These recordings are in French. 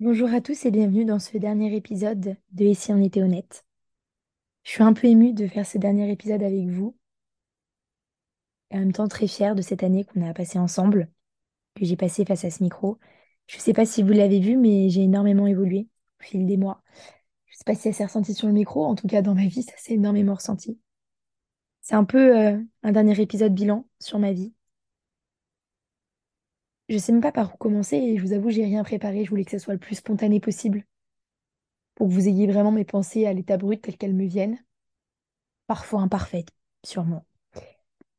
Bonjour à tous et bienvenue dans ce dernier épisode de Et si on était honnête. Je suis un peu émue de faire ce dernier épisode avec vous et en même temps très fière de cette année qu'on a passée ensemble, que j'ai passée face à ce micro. Je ne sais pas si vous l'avez vu, mais j'ai énormément évolué au fil des mois. Je ne sais pas si ça s'est ressenti sur le micro, en tout cas dans ma vie, ça s'est énormément ressenti. C'est un peu euh, un dernier épisode bilan sur ma vie. Je sais même pas par où commencer et je vous avoue, j'ai rien préparé. Je voulais que ce soit le plus spontané possible pour que vous ayez vraiment mes pensées à l'état brut telles qu'elles me viennent. parfois imparfaite, sûrement.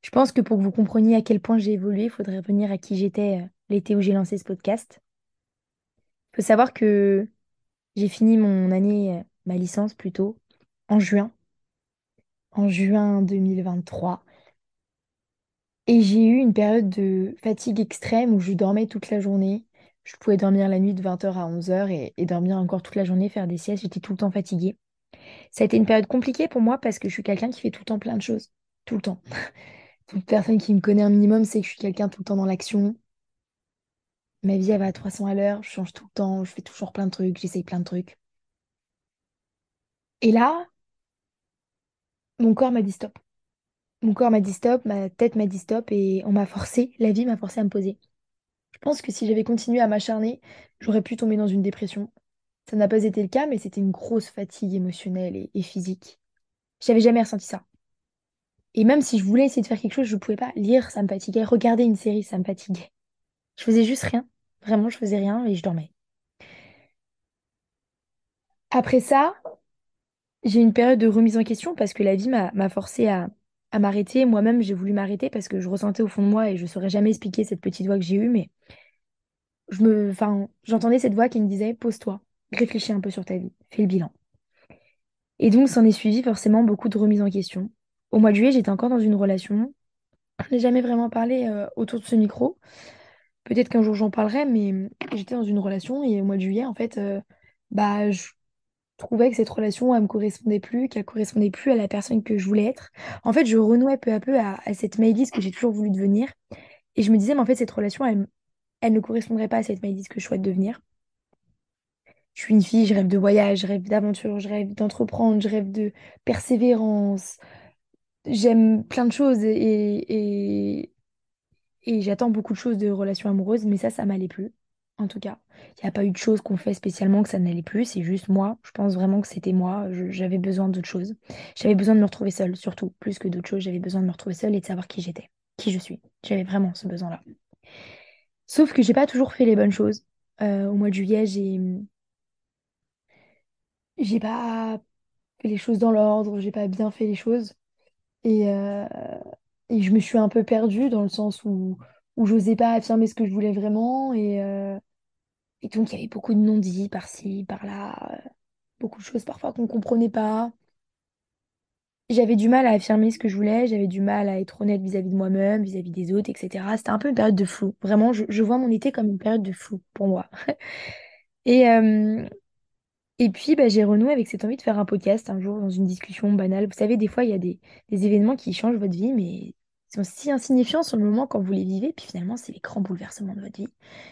Je pense que pour que vous compreniez à quel point j'ai évolué, il faudrait revenir à qui j'étais euh, l'été où j'ai lancé ce podcast. Il faut savoir que j'ai fini mon année, euh, ma licence plutôt, en juin, en juin 2023. Et j'ai eu une période de fatigue extrême où je dormais toute la journée. Je pouvais dormir la nuit de 20h à 11h et, et dormir encore toute la journée, faire des siestes. J'étais tout le temps fatiguée. Ça a été une période compliquée pour moi parce que je suis quelqu'un qui fait tout le temps plein de choses. Tout le temps. Toute personne qui me connaît un minimum sait que je suis quelqu'un tout le temps dans l'action. Ma vie, elle va à 300 à l'heure, je change tout le temps, je fais toujours plein de trucs, j'essaye plein de trucs. Et là, mon corps m'a dit stop. Mon corps m'a dit stop, ma tête m'a dit stop et on m'a forcé, la vie m'a forcé à me poser. Je pense que si j'avais continué à m'acharner, j'aurais pu tomber dans une dépression. Ça n'a pas été le cas, mais c'était une grosse fatigue émotionnelle et, et physique. J'avais jamais ressenti ça. Et même si je voulais essayer de faire quelque chose, je ne pouvais pas. Lire, ça me fatiguait. Regarder une série, ça me fatiguait. Je faisais juste rien. Vraiment, je faisais rien et je dormais. Après ça, j'ai une période de remise en question parce que la vie m'a forcé à, m'arrêter. Moi-même, j'ai voulu m'arrêter parce que je ressentais au fond de moi et je ne saurais jamais expliquer cette petite voix que j'ai eue, mais je me, j'entendais cette voix qui me disait, pose-toi, réfléchis un peu sur ta vie, fais le bilan. Et donc, s'en est suivi forcément beaucoup de remises en question. Au mois de juillet, j'étais encore dans une relation. Je n'ai jamais vraiment parlé euh, autour de ce micro. Peut-être qu'un jour j'en parlerai, mais j'étais dans une relation et au mois de juillet, en fait, euh, bah, je trouvais que cette relation, elle me correspondait plus, qu'elle correspondait plus à la personne que je voulais être. En fait, je renouais peu à peu à, cette Maëlys que j'ai toujours voulu devenir. Et je me disais, mais en fait, cette relation, elle, elle ne correspondrait pas à cette Maëlys que je souhaite devenir. Je suis une fille, je rêve de voyage, je rêve d'aventure, je rêve d'entreprendre, je rêve de persévérance. J'aime plein de choses et, et, et j'attends beaucoup de choses de relations amoureuses, mais ça, ça m'allait plus. En tout cas, il n'y a pas eu de choses qu'on fait spécialement que ça n'allait plus. C'est juste moi. Je pense vraiment que c'était moi. J'avais besoin d'autre chose. J'avais besoin de me retrouver seule, surtout. Plus que d'autres choses, j'avais besoin de me retrouver seule et de savoir qui j'étais, qui je suis. J'avais vraiment ce besoin-là. Sauf que j'ai pas toujours fait les bonnes choses. Euh, au mois de juillet, j'ai j'ai pas fait les choses dans l'ordre. J'ai pas bien fait les choses. Et, euh, et je me suis un peu perdue dans le sens où, où j'osais pas affirmer ce que je voulais vraiment. Et, euh, et donc, il y avait beaucoup de non-dits par-ci, par-là. euh, Beaucoup de choses parfois qu'on comprenait pas. J'avais du mal à affirmer ce que je voulais. J'avais du mal à être honnête vis-à-vis de moi-même, vis-à-vis des autres, etc. C'était un peu une période de flou. Vraiment, je, vois mon été comme une période de flou pour moi. Et, euh, Et puis, bah, j'ai renoué avec cette envie de faire un podcast un jour dans une discussion banale. Vous savez, des fois, il y a des, événements qui changent votre vie, mais si insignifiants sur le moment quand vous les vivez. Puis finalement, c'est les grands bouleversements de votre vie.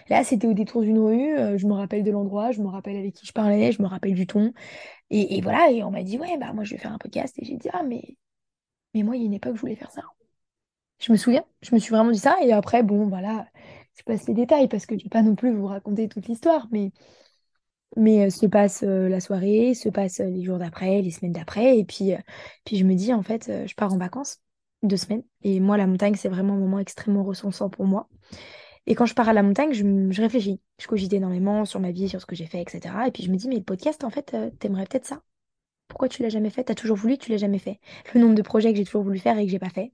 Là, c'était au détour d'une rue. euh, je me rappelle de l'endroit, je me rappelle avec qui je parlais, je me rappelle du ton. Et, voilà, et on m'a dit, ouais, bah moi, je vais faire un podcast. Et j'ai dit, ah, mais, mais moi, il y a une époque, je voulais faire ça. Je me souviens, je me suis vraiment dit ça. Et après, bon, voilà, je passe les détails parce que je ne vais pas non plus vous raconter toute l'histoire, mais. Mais euh, se passe euh, la soirée, se passe les jours d'après, les semaines d'après. Et puis, puis je me dis, en fait, je pars en vacances deux semaines. Et moi, la montagne, c'est vraiment un moment extrêmement ressourçant pour moi. Et quand je pars à la montagne, je réfléchis. Je cogite énormément sur ma vie, sur ce que j'ai fait, etc. Et puis je me dis, mais le podcast, en fait, euh, t'aimerais peut-être ça. Pourquoi tu l'as jamais fait? T'as toujours voulu, tu l'as jamais fait. Le nombre de projets que j'ai toujours voulu faire et que j'ai pas fait.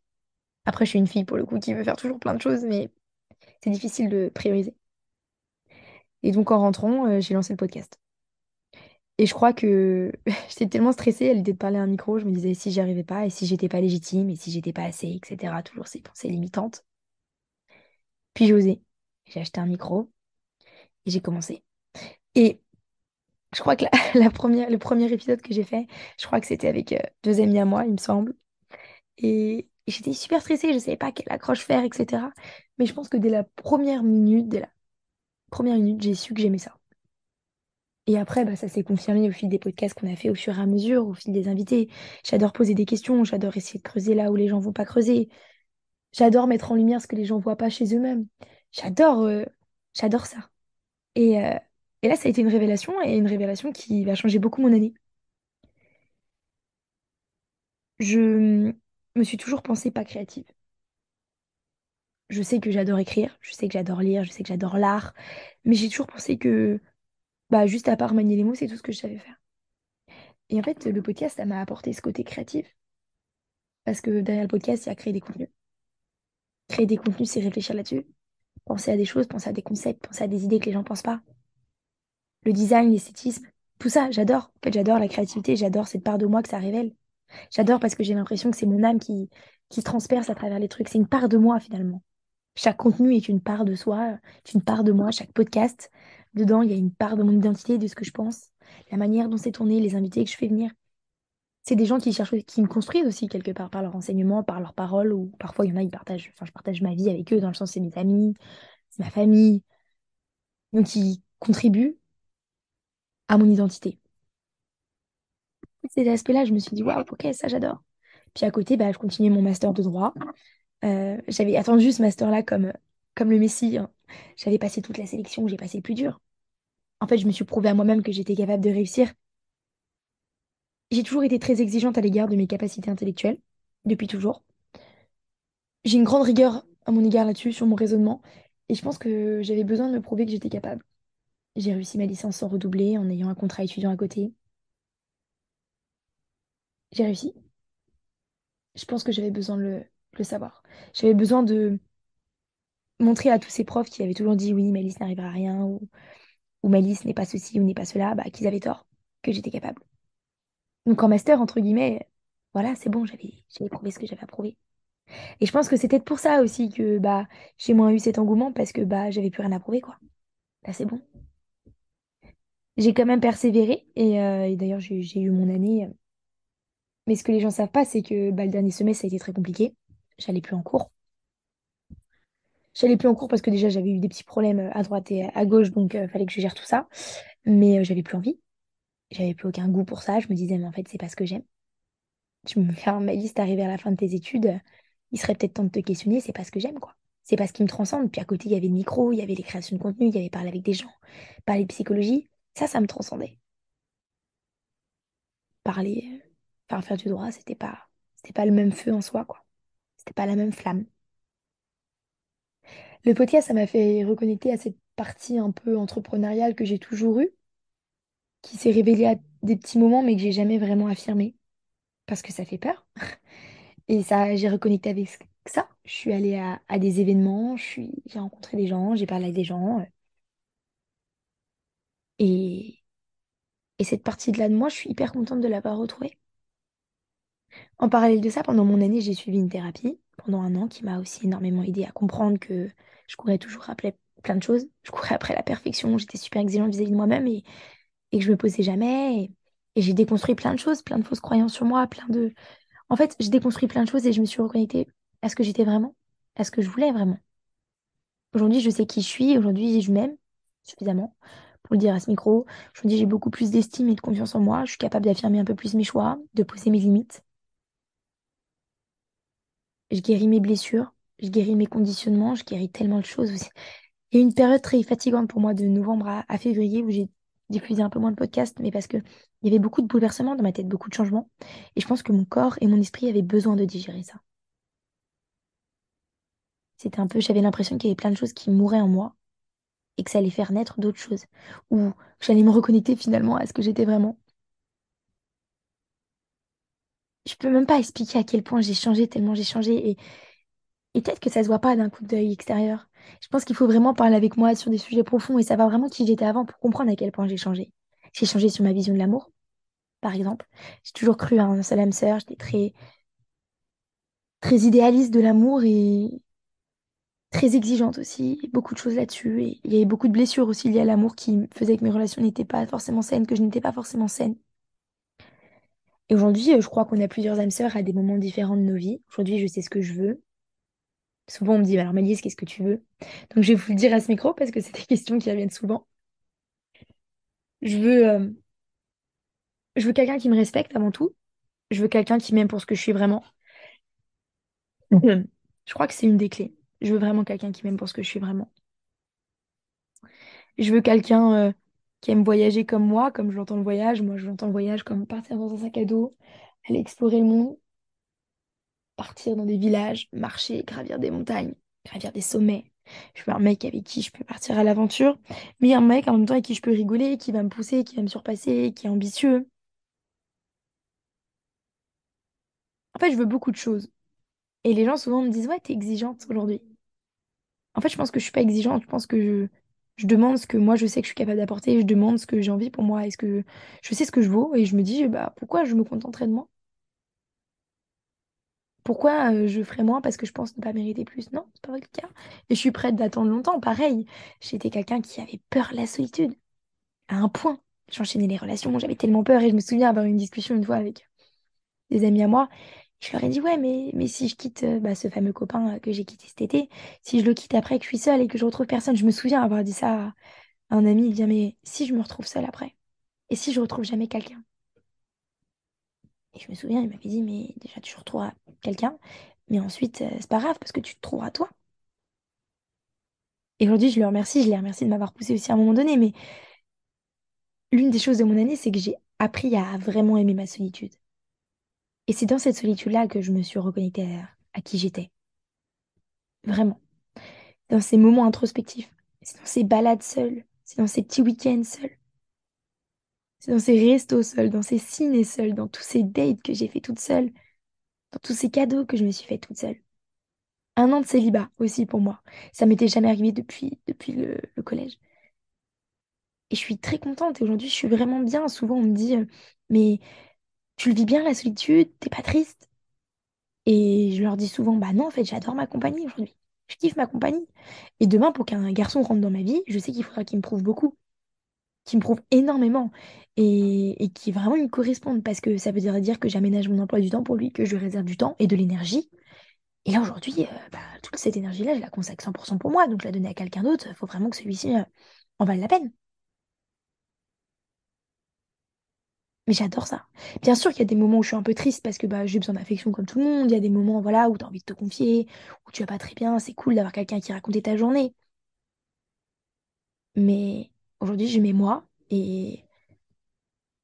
Après, je suis une fille, pour le coup, qui veut faire toujours plein de choses, mais c'est difficile de prioriser. Et donc, en rentrant, euh, j'ai lancé le podcast. Et je crois que j'étais tellement stressée à l'idée de parler à un micro, je me disais si j'y arrivais pas, et si j'étais pas légitime, et si j'étais pas assez, etc. Toujours ces pensées limitantes. Puis j'ai osé. J'ai acheté un micro et j'ai commencé. Et je crois que la, première, le premier épisode que j'ai fait, je crois que c'était avec euh, deux amis à moi, il me semble. Et, j'étais super stressée, je savais pas quelle accroche faire, etc. Mais je pense que dès la première minute, dès la première minute, j'ai su que j'aimais ça. Et après, bah, ça s'est confirmé au fil des podcasts qu'on a fait au fur et à mesure, au fil des invités. J'adore poser des questions, j'adore essayer de creuser là où les gens vont pas creuser. J'adore mettre en lumière ce que les gens voient pas chez eux-mêmes. J'adore euh, j'adore ça. Et, euh, et là, ça a été une révélation, et une révélation qui va changer beaucoup mon année. Je me suis toujours pensée pas créative. Je sais que j'adore écrire, je sais que j'adore lire, je sais que j'adore l'art, mais j'ai toujours pensé que, bah, juste à part manier les mots, c'est tout ce que je savais faire. Et en fait, le podcast, ça m'a apporté ce côté créatif, parce que derrière le podcast, il y a créer des contenus. Créer des contenus, c'est réfléchir là-dessus, penser à des choses, penser à des concepts, penser à des idées que les gens pensent pas. Le design, l'esthétisme, tout ça, j'adore. En fait, j'adore la créativité, j'adore cette part de moi que ça révèle. J'adore parce que j'ai l'impression que c'est mon âme qui, qui transperce à travers les trucs. C'est une part de moi, finalement. Chaque contenu est une part de soi, est une part de moi. Chaque podcast, dedans, il y a une part de mon identité, de ce que je pense, la manière dont c'est tourné, les invités que je fais venir. C'est des gens qui cherchent, qui me construisent aussi quelque part par leur enseignement, par leurs paroles, ou parfois il y en a, ils partagent, enfin, je partage ma vie avec eux, dans le sens c'est mes amis, c'est ma famille. Donc ils contribuent à mon identité. Ces aspects-là, je me suis dit, waouh, ok, ça j'adore. Puis à côté, bah, je continuais mon master de droit. Euh, j'avais attendu ce master-là comme, comme le Messie. hein. J'avais passé toute la sélection, j'ai passé le plus dur. En fait, je me suis prouvé à moi-même que j'étais capable de réussir. J'ai toujours été très exigeante à l'égard de mes capacités intellectuelles, depuis toujours. J'ai une grande rigueur à mon égard là-dessus, sur mon raisonnement, et je pense que j'avais besoin de me prouver que j'étais capable. J'ai réussi ma licence sans redoubler, en ayant un contrat étudiant à côté. J'ai réussi. Je pense que j'avais besoin le, de le savoir. J'avais besoin de montrer à tous ces profs qui avaient toujours dit oui, Malice n'arrivera à rien, ou, ou Malice n'est pas ceci ou n'est pas cela, bah, qu'ils avaient tort, que j'étais capable. Donc en master, entre guillemets, voilà, c'est bon, j'avais prouvé ce que j'avais à prouver. Et je pense que peut-être pour ça aussi que bah, j'ai moins eu cet engouement, parce que bah, j'avais plus rien à prouver, quoi. Là, c'est bon. J'ai quand même persévéré, et, euh, d'ailleurs, j'ai j'ai eu mon année. euh, Mais ce que les gens savent pas, c'est que bah, le dernier semestre, ça a été très compliqué. J'allais plus en cours. J'allais plus en cours parce que déjà, j'avais eu des petits problèmes euh, à droite et à gauche, donc il fallait que je gère tout ça. Mais euh, j'avais plus envie. J'avais plus aucun goût pour ça. Je me disais, mais en fait, c'est pas ce que j'aime. Je me fais ma liste arrivé à la fin de tes études. euh, Il serait peut-être temps de te questionner, c'est pas ce que j'aime, quoi. C'est pas ce qui me transcende. Puis à côté, il y avait le micro, il y avait les créations de contenu, il y avait parler avec des gens, parler de psychologie. Ça, ça me transcendait. Parler, euh, faire du droit, c'était pas, c'était pas le même feu en soi, quoi. C'était pas la même flamme. Le podcast, ça m'a fait reconnecter à cette partie un peu entrepreneuriale que j'ai toujours eue, qui s'est révélée à des petits moments, mais que j'ai jamais vraiment affirmée, parce que ça fait peur. Et ça, j'ai reconnecté avec ça. Je suis allée à, des événements, j'ai rencontré des gens, j'ai parlé avec des gens. euh, Et, et cette partie-là de moi, je suis hyper contente de l'avoir retrouvée. En parallèle de ça, pendant mon année, j'ai suivi une thérapie pendant un an qui m'a aussi énormément aidée à comprendre que je courais toujours après plein de choses. Je courais après la perfection, j'étais super exigeante vis-à-vis de moi-même et, et que je me posais jamais. Et, et j'ai déconstruit plein de choses, plein de fausses croyances sur moi, plein de... En fait, j'ai déconstruit plein de choses et je me suis reconnectée à ce que j'étais vraiment, à ce que je voulais vraiment. Aujourd'hui, je sais qui je suis, aujourd'hui, je m'aime suffisamment pour le dire à ce micro. Aujourd'hui, j'ai beaucoup plus d'estime et de confiance en moi. Je suis capable d'affirmer un peu plus mes choix, de poser mes limites. Je guéris mes blessures, je guéris mes conditionnements, je guéris tellement de choses aussi. Il y a une période très fatigante pour moi de novembre à, février où j'ai diffusé un peu moins de podcasts, mais parce que il y avait beaucoup de bouleversements dans ma tête, beaucoup de changements. Et je pense que mon corps et mon esprit avaient besoin de digérer ça. C'était un peu, j'avais l'impression qu'il y avait plein de choses qui mouraient en moi et que ça allait faire naître d'autres choses. Ou que j'allais me reconnecter finalement à ce que j'étais vraiment. Je peux même pas expliquer à quel point j'ai changé, tellement j'ai changé. Et, et peut-être que ça se voit pas d'un coup d'œil extérieur. Je pense qu'il faut vraiment parler avec moi sur des sujets profonds et savoir vraiment qui j'étais avant pour comprendre à quel point j'ai changé. J'ai changé sur ma vision de l'amour, par exemple. J'ai toujours cru à un seul âme sœur. J'étais très, très idéaliste de l'amour et très exigeante aussi. Beaucoup de choses là-dessus. Et il y avait beaucoup de blessures aussi liées à l'amour qui faisaient que mes relations n'étaient pas forcément saines, que je n'étais pas forcément saine. Et aujourd'hui, euh, je crois qu'on a plusieurs âmes sœurs à des moments différents de nos vies. Aujourd'hui, je sais ce que je veux. Souvent, on me dit, alors Malice, qu'est-ce que tu veux? Donc, je vais vous le dire à ce micro parce que c'est des questions qui reviennent souvent. Je veux, euh, veux quelqu'un qui me respecte avant tout. Je veux quelqu'un qui m'aime pour ce que je suis vraiment. Je crois que c'est une des clés. Je veux vraiment quelqu'un qui m'aime pour ce que je suis vraiment. Je veux quelqu'un euh, qui aime voyager comme moi, comme j'entends le voyage. Moi, j'entends le voyage comme partir dans un sac à dos, aller explorer le monde, partir dans des villages, marcher, gravir des montagnes, gravir des sommets. Je veux un mec avec qui je peux partir à l'aventure, mais un mec en même temps avec qui je peux rigoler, qui va me pousser, qui va me surpasser, qui est ambitieux. En fait, je veux beaucoup de choses. Et les gens souvent me disent, ouais, t'es exigeante aujourd'hui. En fait, je pense que je suis pas exigeante. Je pense que je, je demande ce que moi je sais que je suis capable d'apporter. Je demande ce que j'ai envie pour moi. Est-ce que je sais ce que je vaux? Et je me dis, bah, pourquoi je me contenterais de moi? Pourquoi euh, je ferais moins parce que je pense ne pas mériter plus? Non, c'est pas vrai le cas. Et je suis prête d'attendre longtemps. Pareil, j'étais quelqu'un qui avait peur de la solitude. À un point. J'enchaînais les relations. J'avais tellement peur. Et je me souviens avoir eu une discussion une fois avec des amis à moi. Je leur ai dit, ouais, mais, si je quitte euh, bah, ce fameux copain euh, que j'ai quitté cet été, si je le quitte après que je suis seule et que je retrouve personne, je me souviens avoir dit ça à un ami, il dit, mais si je me retrouve seule après, et si je retrouve jamais quelqu'un? Et je me souviens, il m'avait dit, mais déjà tu retrouveras quelqu'un, mais ensuite, euh, c'est pas grave parce que tu te trouveras toi. Et aujourd'hui, je le remercie, je les remercie de m'avoir poussé aussi à un moment donné, mais l'une des choses de mon année, c'est que j'ai appris à vraiment aimer ma solitude. Et c'est dans cette solitude-là que je me suis reconnectée à, qui j'étais. Vraiment. Dans ces moments introspectifs. C'est dans ces balades seules. C'est dans ces petits week-ends seuls. C'est dans ces restos seuls, dans ces ciné seuls, dans tous ces dates que j'ai fait toute seule, dans tous ces cadeaux que je me suis fait toute seule. Un an de célibat aussi pour moi. Ça m'était jamais arrivé depuis, depuis le, le collège. Et je suis très contente et aujourd'hui je suis vraiment bien. Souvent on me dit, euh, mais tu le vis bien la solitude, t'es pas triste? Et je leur dis souvent, bah non, en fait, j'adore ma compagnie aujourd'hui. Je kiffe ma compagnie. Et demain, pour qu'un garçon rentre dans ma vie, je sais qu'il faudra qu'il me prouve beaucoup, qu'il me prouve énormément et, et qu'il vraiment me corresponde parce que ça veut dire, que j'aménage mon emploi du temps pour lui, que je réserve du temps et de l'énergie. Et là, aujourd'hui, euh, bah, toute cette énergie-là, je la consacre 100% pour moi. Donc, la donner à quelqu'un d'autre, il faut vraiment que celui-ci euh, en vale la peine. Mais j'adore ça. Bien sûr qu'il y a des moments où je suis un peu triste parce que bah, j'ai besoin d'affection comme tout le monde. Il y a des moments voilà, où tu envie de te confier, où tu vas pas très bien. C'est cool d'avoir quelqu'un qui raconte ta journée. Mais aujourd'hui, je mets moi et,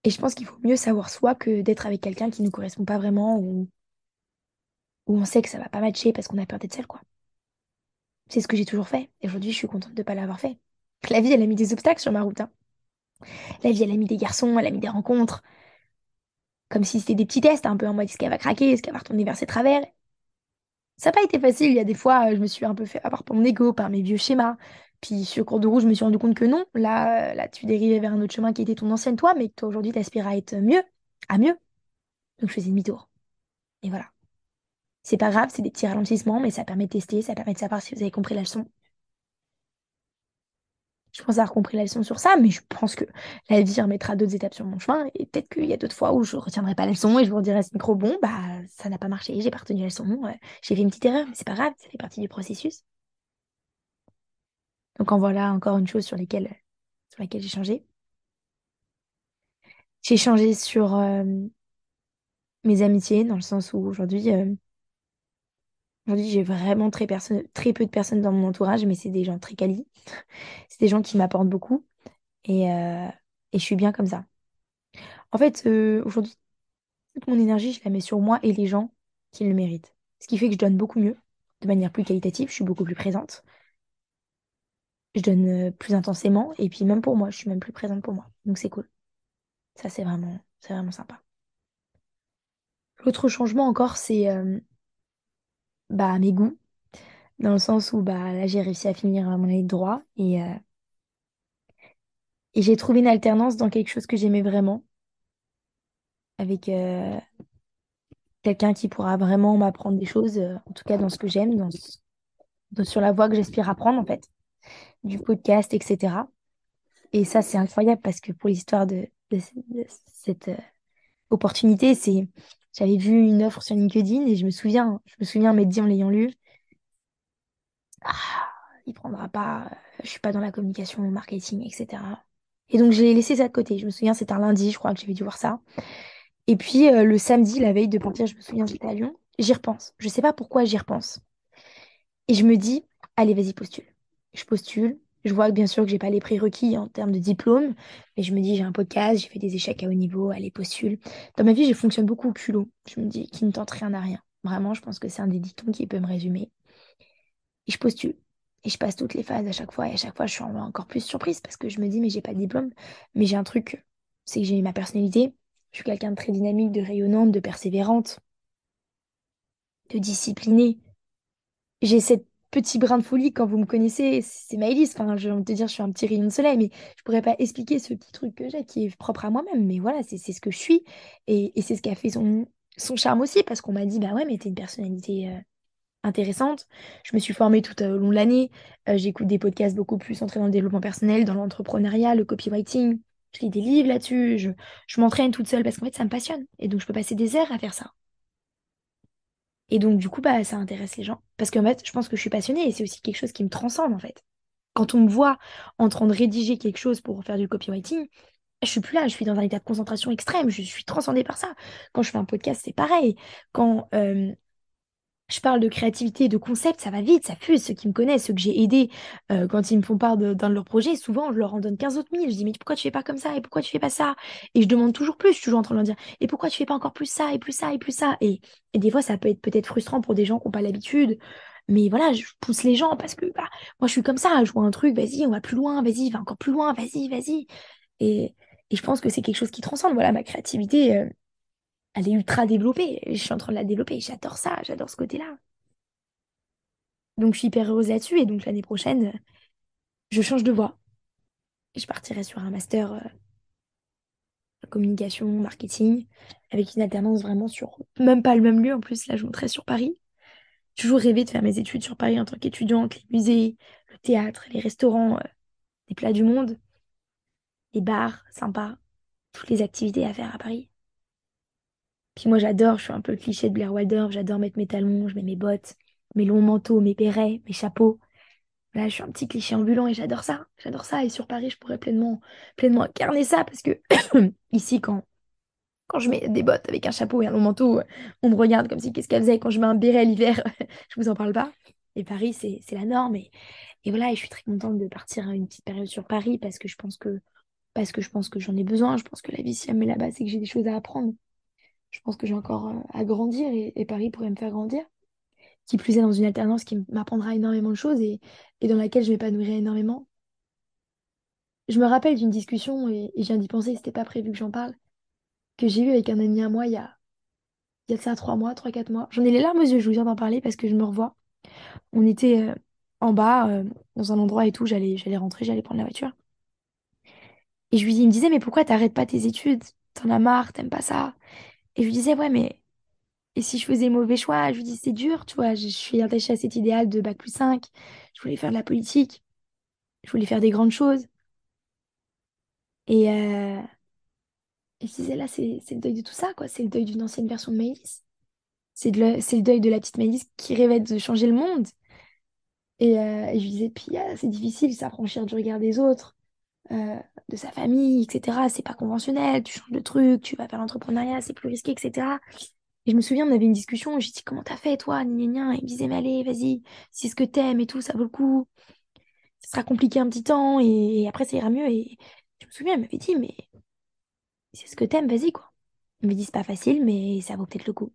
je pense qu'il faut mieux savoir soi que d'être avec quelqu'un qui ne nous correspond pas vraiment ou où on sait que ça va pas matcher parce qu'on a peur d'être seul, quoi. C'est ce que j'ai toujours fait. Et aujourd'hui, je suis contente de ne pas l'avoir fait. La vie, elle a mis des obstacles sur ma route. hein. La vie, elle a mis des garçons, elle a mis des rencontres. Comme si c'était des petits tests, un peu en mode est-ce qu'elle va craquer, est-ce qu'elle va retourner vers ses travers? Ça n'a pas été facile. Il y a des fois, je me suis un peu fait avoir par mon ego, par mes vieux schémas. Puis sur cours de route, je me suis rendu compte que non. Là, là, tu dérivais vers un autre chemin qui était ton ancienne toi, mais que toi aujourd'hui, t'aspires à être mieux, à mieux. Donc je faisais demi-tour. Et voilà. C'est pas grave, c'est des petits ralentissements, mais ça permet de tester, ça permet de savoir si vous avez compris la leçon. Je pense avoir compris la leçon sur ça, mais je pense que la vie remettra d'autres étapes sur mon chemin. Et peut-être qu'il y a d'autres fois où je ne retiendrai pas la leçon et je vous redirai ce micro, bon, bah, ça n'a pas marché, j'ai pas retenu la leçon, ouais, j'ai fait une petite erreur, mais c'est pas grave, ça fait partie du processus. Donc en voilà encore une chose sur sur laquelle j'ai changé. J'ai changé sur euh, mes amitiés, dans le sens où aujourd'hui, euh, aujourd'hui j'ai vraiment très, peu de personnes dans mon entourage, mais c'est des gens très quali. C'est des gens qui m'apportent beaucoup et, euh, et je suis bien comme ça. En fait, euh, aujourd'hui, toute mon énergie, je la mets sur moi et les gens qui le méritent. Ce qui fait que je donne beaucoup mieux, de manière plus qualitative, je suis beaucoup plus présente. Je donne euh, plus intensément et puis même pour moi, je suis même plus présente pour moi. Donc c'est cool. Ça, c'est vraiment, vraiment sympa. L'autre changement encore, c'est bah, mes goûts, dans le sens où bah, là, j'ai réussi à finir mon année de droit et, euh, et j'ai trouvé une alternance dans quelque chose que j'aimais vraiment, avec euh, quelqu'un qui pourra vraiment m'apprendre des choses, euh, en tout cas dans ce que j'aime, dans, sur la voie que j'aspire à prendre en fait, du podcast, etc. Et ça, c'est incroyable parce que pour l'histoire de, de ce- de cette opportunité, c'est j'avais vu une offre sur LinkedIn et je me souviens, je me souviens m'être dit en l'ayant lu, ah, il prendra pas, je suis pas dans la communication, le marketing, etc. Et donc, j'ai laissé ça de côté. Je me souviens, c'était un lundi, je crois que j'avais dû voir ça. Et puis, euh, le samedi, la veille de partir, je me souviens, j'étais à Lyon. J'y repense. Je sais pas pourquoi j'y repense. Et je me dis, allez, vas-y, postule. Je postule. Je vois bien sûr que j'ai pas les prérequis en termes de diplôme, mais je me dis, j'ai un podcast, j'ai fait des échecs à haut niveau, allez, postule. Dans ma vie, je fonctionne beaucoup au culot. Je me dis, qui ne tente rien à rien. Vraiment, je pense que c'est un des dictons qui peut me résumer. Et je postule. Et je passe toutes les phases à chaque fois. Et à chaque fois, je suis encore plus surprise parce que je me dis, mais j'ai pas de diplôme. Mais j'ai un truc, c'est que j'ai ma personnalité. Je suis quelqu'un de très dynamique, de rayonnante, de persévérante, de disciplinée. J'ai cette petit brin de folie quand vous me connaissez, c'est Maëlys. Enfin, je vais te dire, je suis un petit rayon de soleil, mais je pourrais pas expliquer ce petit truc que j'ai qui est propre à moi-même. Mais voilà, c'est ce que je suis. Et, et c'est ce qui a fait son, son charme aussi, parce qu'on m'a dit, bah ouais, mais t'es une personnalité euh, intéressante. Je me suis formée tout au long de l'année. Euh, j'écoute des podcasts beaucoup plus centrés dans le développement personnel, dans l'entrepreneuriat, le copywriting. Je lis des livres là-dessus. Je, je m'entraîne toute seule parce qu'en fait, ça me passionne. Et donc, je peux passer des heures à faire ça. Et donc, du coup, bah, ça intéresse les gens. Parce qu'en fait, je pense que je suis passionnée et c'est aussi quelque chose qui me transcende, en fait. Quand on me voit en train de rédiger quelque chose pour faire du copywriting, je suis plus là, je suis dans un état de concentration extrême, je suis transcendée par ça. Quand je fais un podcast, c'est pareil. Quand euh, je parle de créativité, de concept, ça va vite, ça fuse. Ceux qui me connaissent, ceux que j'ai aidés euh, quand ils me font part d'un de, leurs projets, souvent je leur en donne 15 autres mille. Je dis, mais pourquoi tu fais pas comme ça? Et pourquoi tu fais pas ça? Et je demande toujours plus, je suis toujours en train de leur dire, et pourquoi tu fais pas encore plus ça, et plus ça, et plus ça? Et, des fois, ça peut être peut-être frustrant pour des gens qui n'ont pas l'habitude. Mais voilà, je pousse les gens parce que bah, moi, je suis comme ça. Je vois un truc, vas-y, on va plus loin, vas-y, va encore plus loin, vas-y, vas-y. Et, et je pense que c'est quelque chose qui transcende. Voilà, ma créativité. Euh, elle est ultra développée. Je suis en train de la développer. J'adore ça, j'adore ce côté-là. Donc, je suis hyper heureuse là-dessus. Et donc, l'année prochaine, je change de voie. Je partirai sur un master euh, communication, marketing, avec une alternance vraiment sur même pas le même lieu. En plus, là, je monterai sur Paris. Toujours rêvé de faire mes études sur Paris en tant qu'étudiante, les musées, le théâtre, les restaurants, euh, les plats du monde, les bars sympas, toutes les activités à faire à Paris. Puis moi, j'adore, je suis un peu le cliché de Blair Waldorf, j'adore mettre mes talons, je mets mes bottes, mes longs manteaux, mes bérets, mes chapeaux. Là, je suis un petit cliché ambulant et j'adore ça. J'adore ça. Et sur Paris, je pourrais pleinement, pleinement incarner ça parce que ici, quand, quand je mets des bottes avec un chapeau et un long manteau, on me regarde comme si qu'est-ce qu'elle faisait. Quand je mets un béret l'hiver, je vous en parle pas. Et Paris, c'est la norme. Et, et voilà, et je suis très contente de partir une petite période sur Paris parce que je pense que parce que je pense que j'en ai besoin. Je pense que la vie, si elle me met là-bas, c'est que j'ai des choses à apprendre je pense que j'ai encore euh, à grandir et, Paris pourrait me faire grandir. Qui plus est dans une alternance qui m'apprendra énormément de choses et, dans laquelle je m'épanouirai énormément. Je me rappelle d'une discussion, et, et je viens d'y penser, c'était pas prévu que j'en parle, que j'ai eu avec un ami à moi il y a, il y a de ça trois mois, trois, quatre mois. J'en ai les larmes aux yeux, je vous viens d'en parler parce que je me revois. On était euh, en bas, euh, dans un endroit et tout, j'allais, j'allais rentrer, j'allais prendre la voiture. Et je lui dis, il me disait, mais pourquoi t'arrêtes pas tes études? T'en as marre, t'aimes pas ça? Et je lui disais, ouais, mais et si je faisais mauvais choix? Je lui dis, c'est dur, tu vois. Je, suis attachée à cet idéal de bac plus 5. Je voulais faire de la politique. Je voulais faire des grandes choses. Et, euh, et disais, là, c'est le deuil de tout ça, quoi. C'est le deuil d'une ancienne version de Maëlys. C'est le, deuil de la petite Maëlys qui rêvait de changer le monde. Et, euh, je lui disais, puis ah, c'est difficile s'affranchir du regard des autres. Euh, de sa famille, etc. C'est pas conventionnel, tu changes de truc, tu vas faire l'entrepreneuriat, c'est plus risqué, etc. Et je me souviens, on avait une discussion, j'ai dit, comment t'as fait, toi, Et il me disait, mais allez, vas-y, c'est ce que t'aimes et tout, ça vaut le coup. Ça sera compliqué un petit temps et, après, ça ira mieux. Et je me souviens, elle m'avait dit, mais c'est ce que t'aimes, vas-y, quoi. Il me dit, c'est pas facile, mais ça vaut peut-être le coup.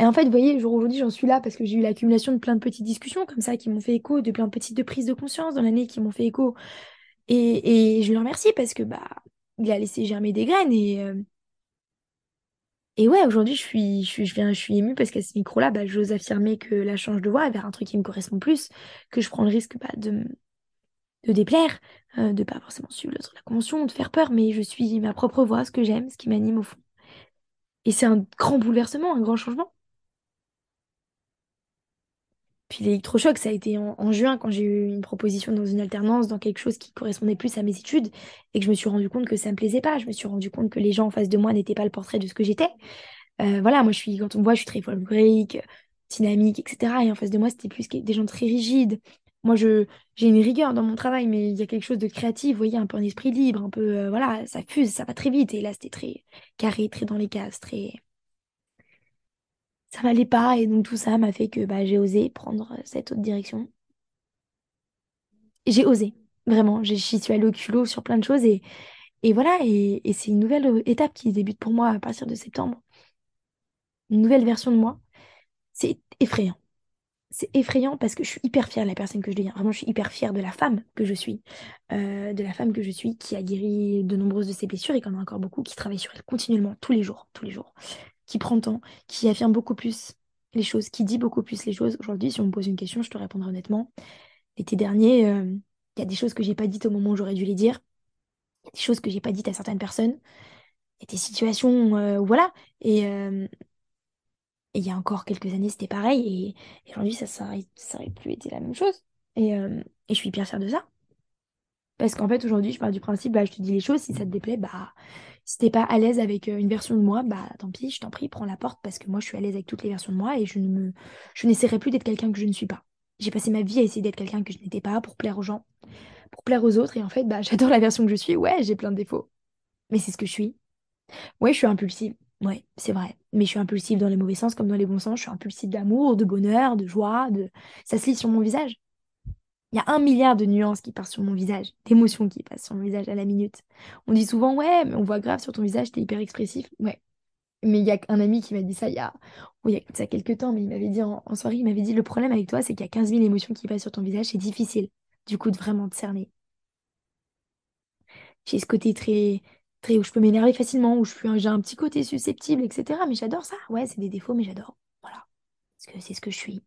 Et en fait, vous voyez, aujourd'hui, j'en suis là parce que j'ai eu l'accumulation de plein de petites discussions comme ça qui m'ont fait écho, de plein de petites de prises de conscience dans l'année qui m'ont fait écho. Et, je le remercie parce que bah, il a laissé germer des graines. Et, euh, et ouais, aujourd'hui, je suis, je suis, je viens, je suis émue parce qu'à ce micro-là, bah, j'ose affirmer que la change de voix vers un truc qui me correspond plus, que je prends le risque bah, de, de déplaire, euh, de pas forcément suivre la convention, de faire peur, mais je suis ma propre voix, ce que j'aime, ce qui m'anime au fond. Et c'est un grand bouleversement, un grand changement. Puis l'électrochoc, ça a été en, juin quand j'ai eu une proposition dans une alternance, dans quelque chose qui correspondait plus à mes études, et que je me suis rendu compte que ça me plaisait pas. Je me suis rendu compte que les gens en face de moi n'étaient pas le portrait de ce que j'étais. Euh, voilà, moi je suis, quand on me voit, je suis très folklorique, dynamique, etc. Et en face de moi, c'était plus des gens très rigides, Moi, je, j'ai une rigueur dans mon travail, mais il y a quelque chose de créatif, voyez, un peu un esprit libre, un peu, euh, voilà, ça fuse, ça va très vite. Et là, c'était très carré, très dans les cases, très... Ça m'allait pas, et donc tout ça m'a fait que bah, j'ai osé prendre euh, cette autre direction. J'ai osé, vraiment, j'ai- j'y suis allée au sur plein de choses, et, voilà, et, et c'est une nouvelle euh, étape qui débute pour moi à partir de septembre. Une nouvelle version de moi. C'est effrayant. C'est effrayant parce que je suis hyper fière de la personne que je deviens. Vraiment, je suis hyper fière de la femme que je suis. Euh, de la femme que je suis qui a guéri de nombreuses de ses blessures et qui en a encore beaucoup, qui travaille sur elle continuellement, tous les jours, tous les jours. Qui prend le temps, qui affirme beaucoup plus les choses, qui dit beaucoup plus les choses. Aujourd'hui, si on me pose une question, je te répondrai honnêtement. L'été dernier, euh, il y a des choses que j'ai pas dites au moment où j'aurais dû les dire. Il y a des choses que j'ai pas dites à certaines personnes. Il y a des situations, euh, voilà. Et, Et il y a encore quelques années, c'était pareil. Et, aujourd'hui, ça ça plus été la même chose. Et, euh, et je suis hyper fière de ça. Parce qu'en fait, aujourd'hui, je pars du principe, bah, je te dis les choses, si ça te déplaît, bah, si t'es pas à l'aise avec euh, une version de moi, bah tant pis, je t'en prie, prends la porte parce que moi, je suis à l'aise avec toutes les versions de moi et je ne n'essaierai plus d'être quelqu'un que je ne suis pas. J'ai passé ma vie à essayer d'être quelqu'un que je n'étais pas pour plaire aux gens, pour plaire aux autres. Et en fait, bah, j'adore la version que je suis. Ouais, j'ai plein de défauts, mais c'est ce que je suis. Ouais, je suis impulsive. Ouais, c'est vrai. Mais je suis impulsive dans les mauvais sens comme dans les bons sens. Je suis impulsive d'amour, de bonheur, de joie, de... Ça se lit sur mon visage. Il y a un milliard de nuances qui passent sur mon visage, d'émotions qui passent sur mon visage à la minute. On dit souvent, ouais, mais on voit grave sur ton visage, t'es hyper expressif. Ouais. Mais il y a un ami qui m'a dit ça il y a, oh, ça quelques temps, mais il m'avait dit en, en soirée, il m'avait dit, le problème avec toi, c'est qu'il y a quinze mille émotions qui passent sur ton visage, c'est difficile, du coup, de vraiment te cerner. J'ai ce côté très, où je peux m'énerver facilement, où j'ai un petit côté susceptible, etc. Mais j'adore ça. Ouais, c'est des défauts, mais j'adore. Voilà. Parce que c'est ce que je suis.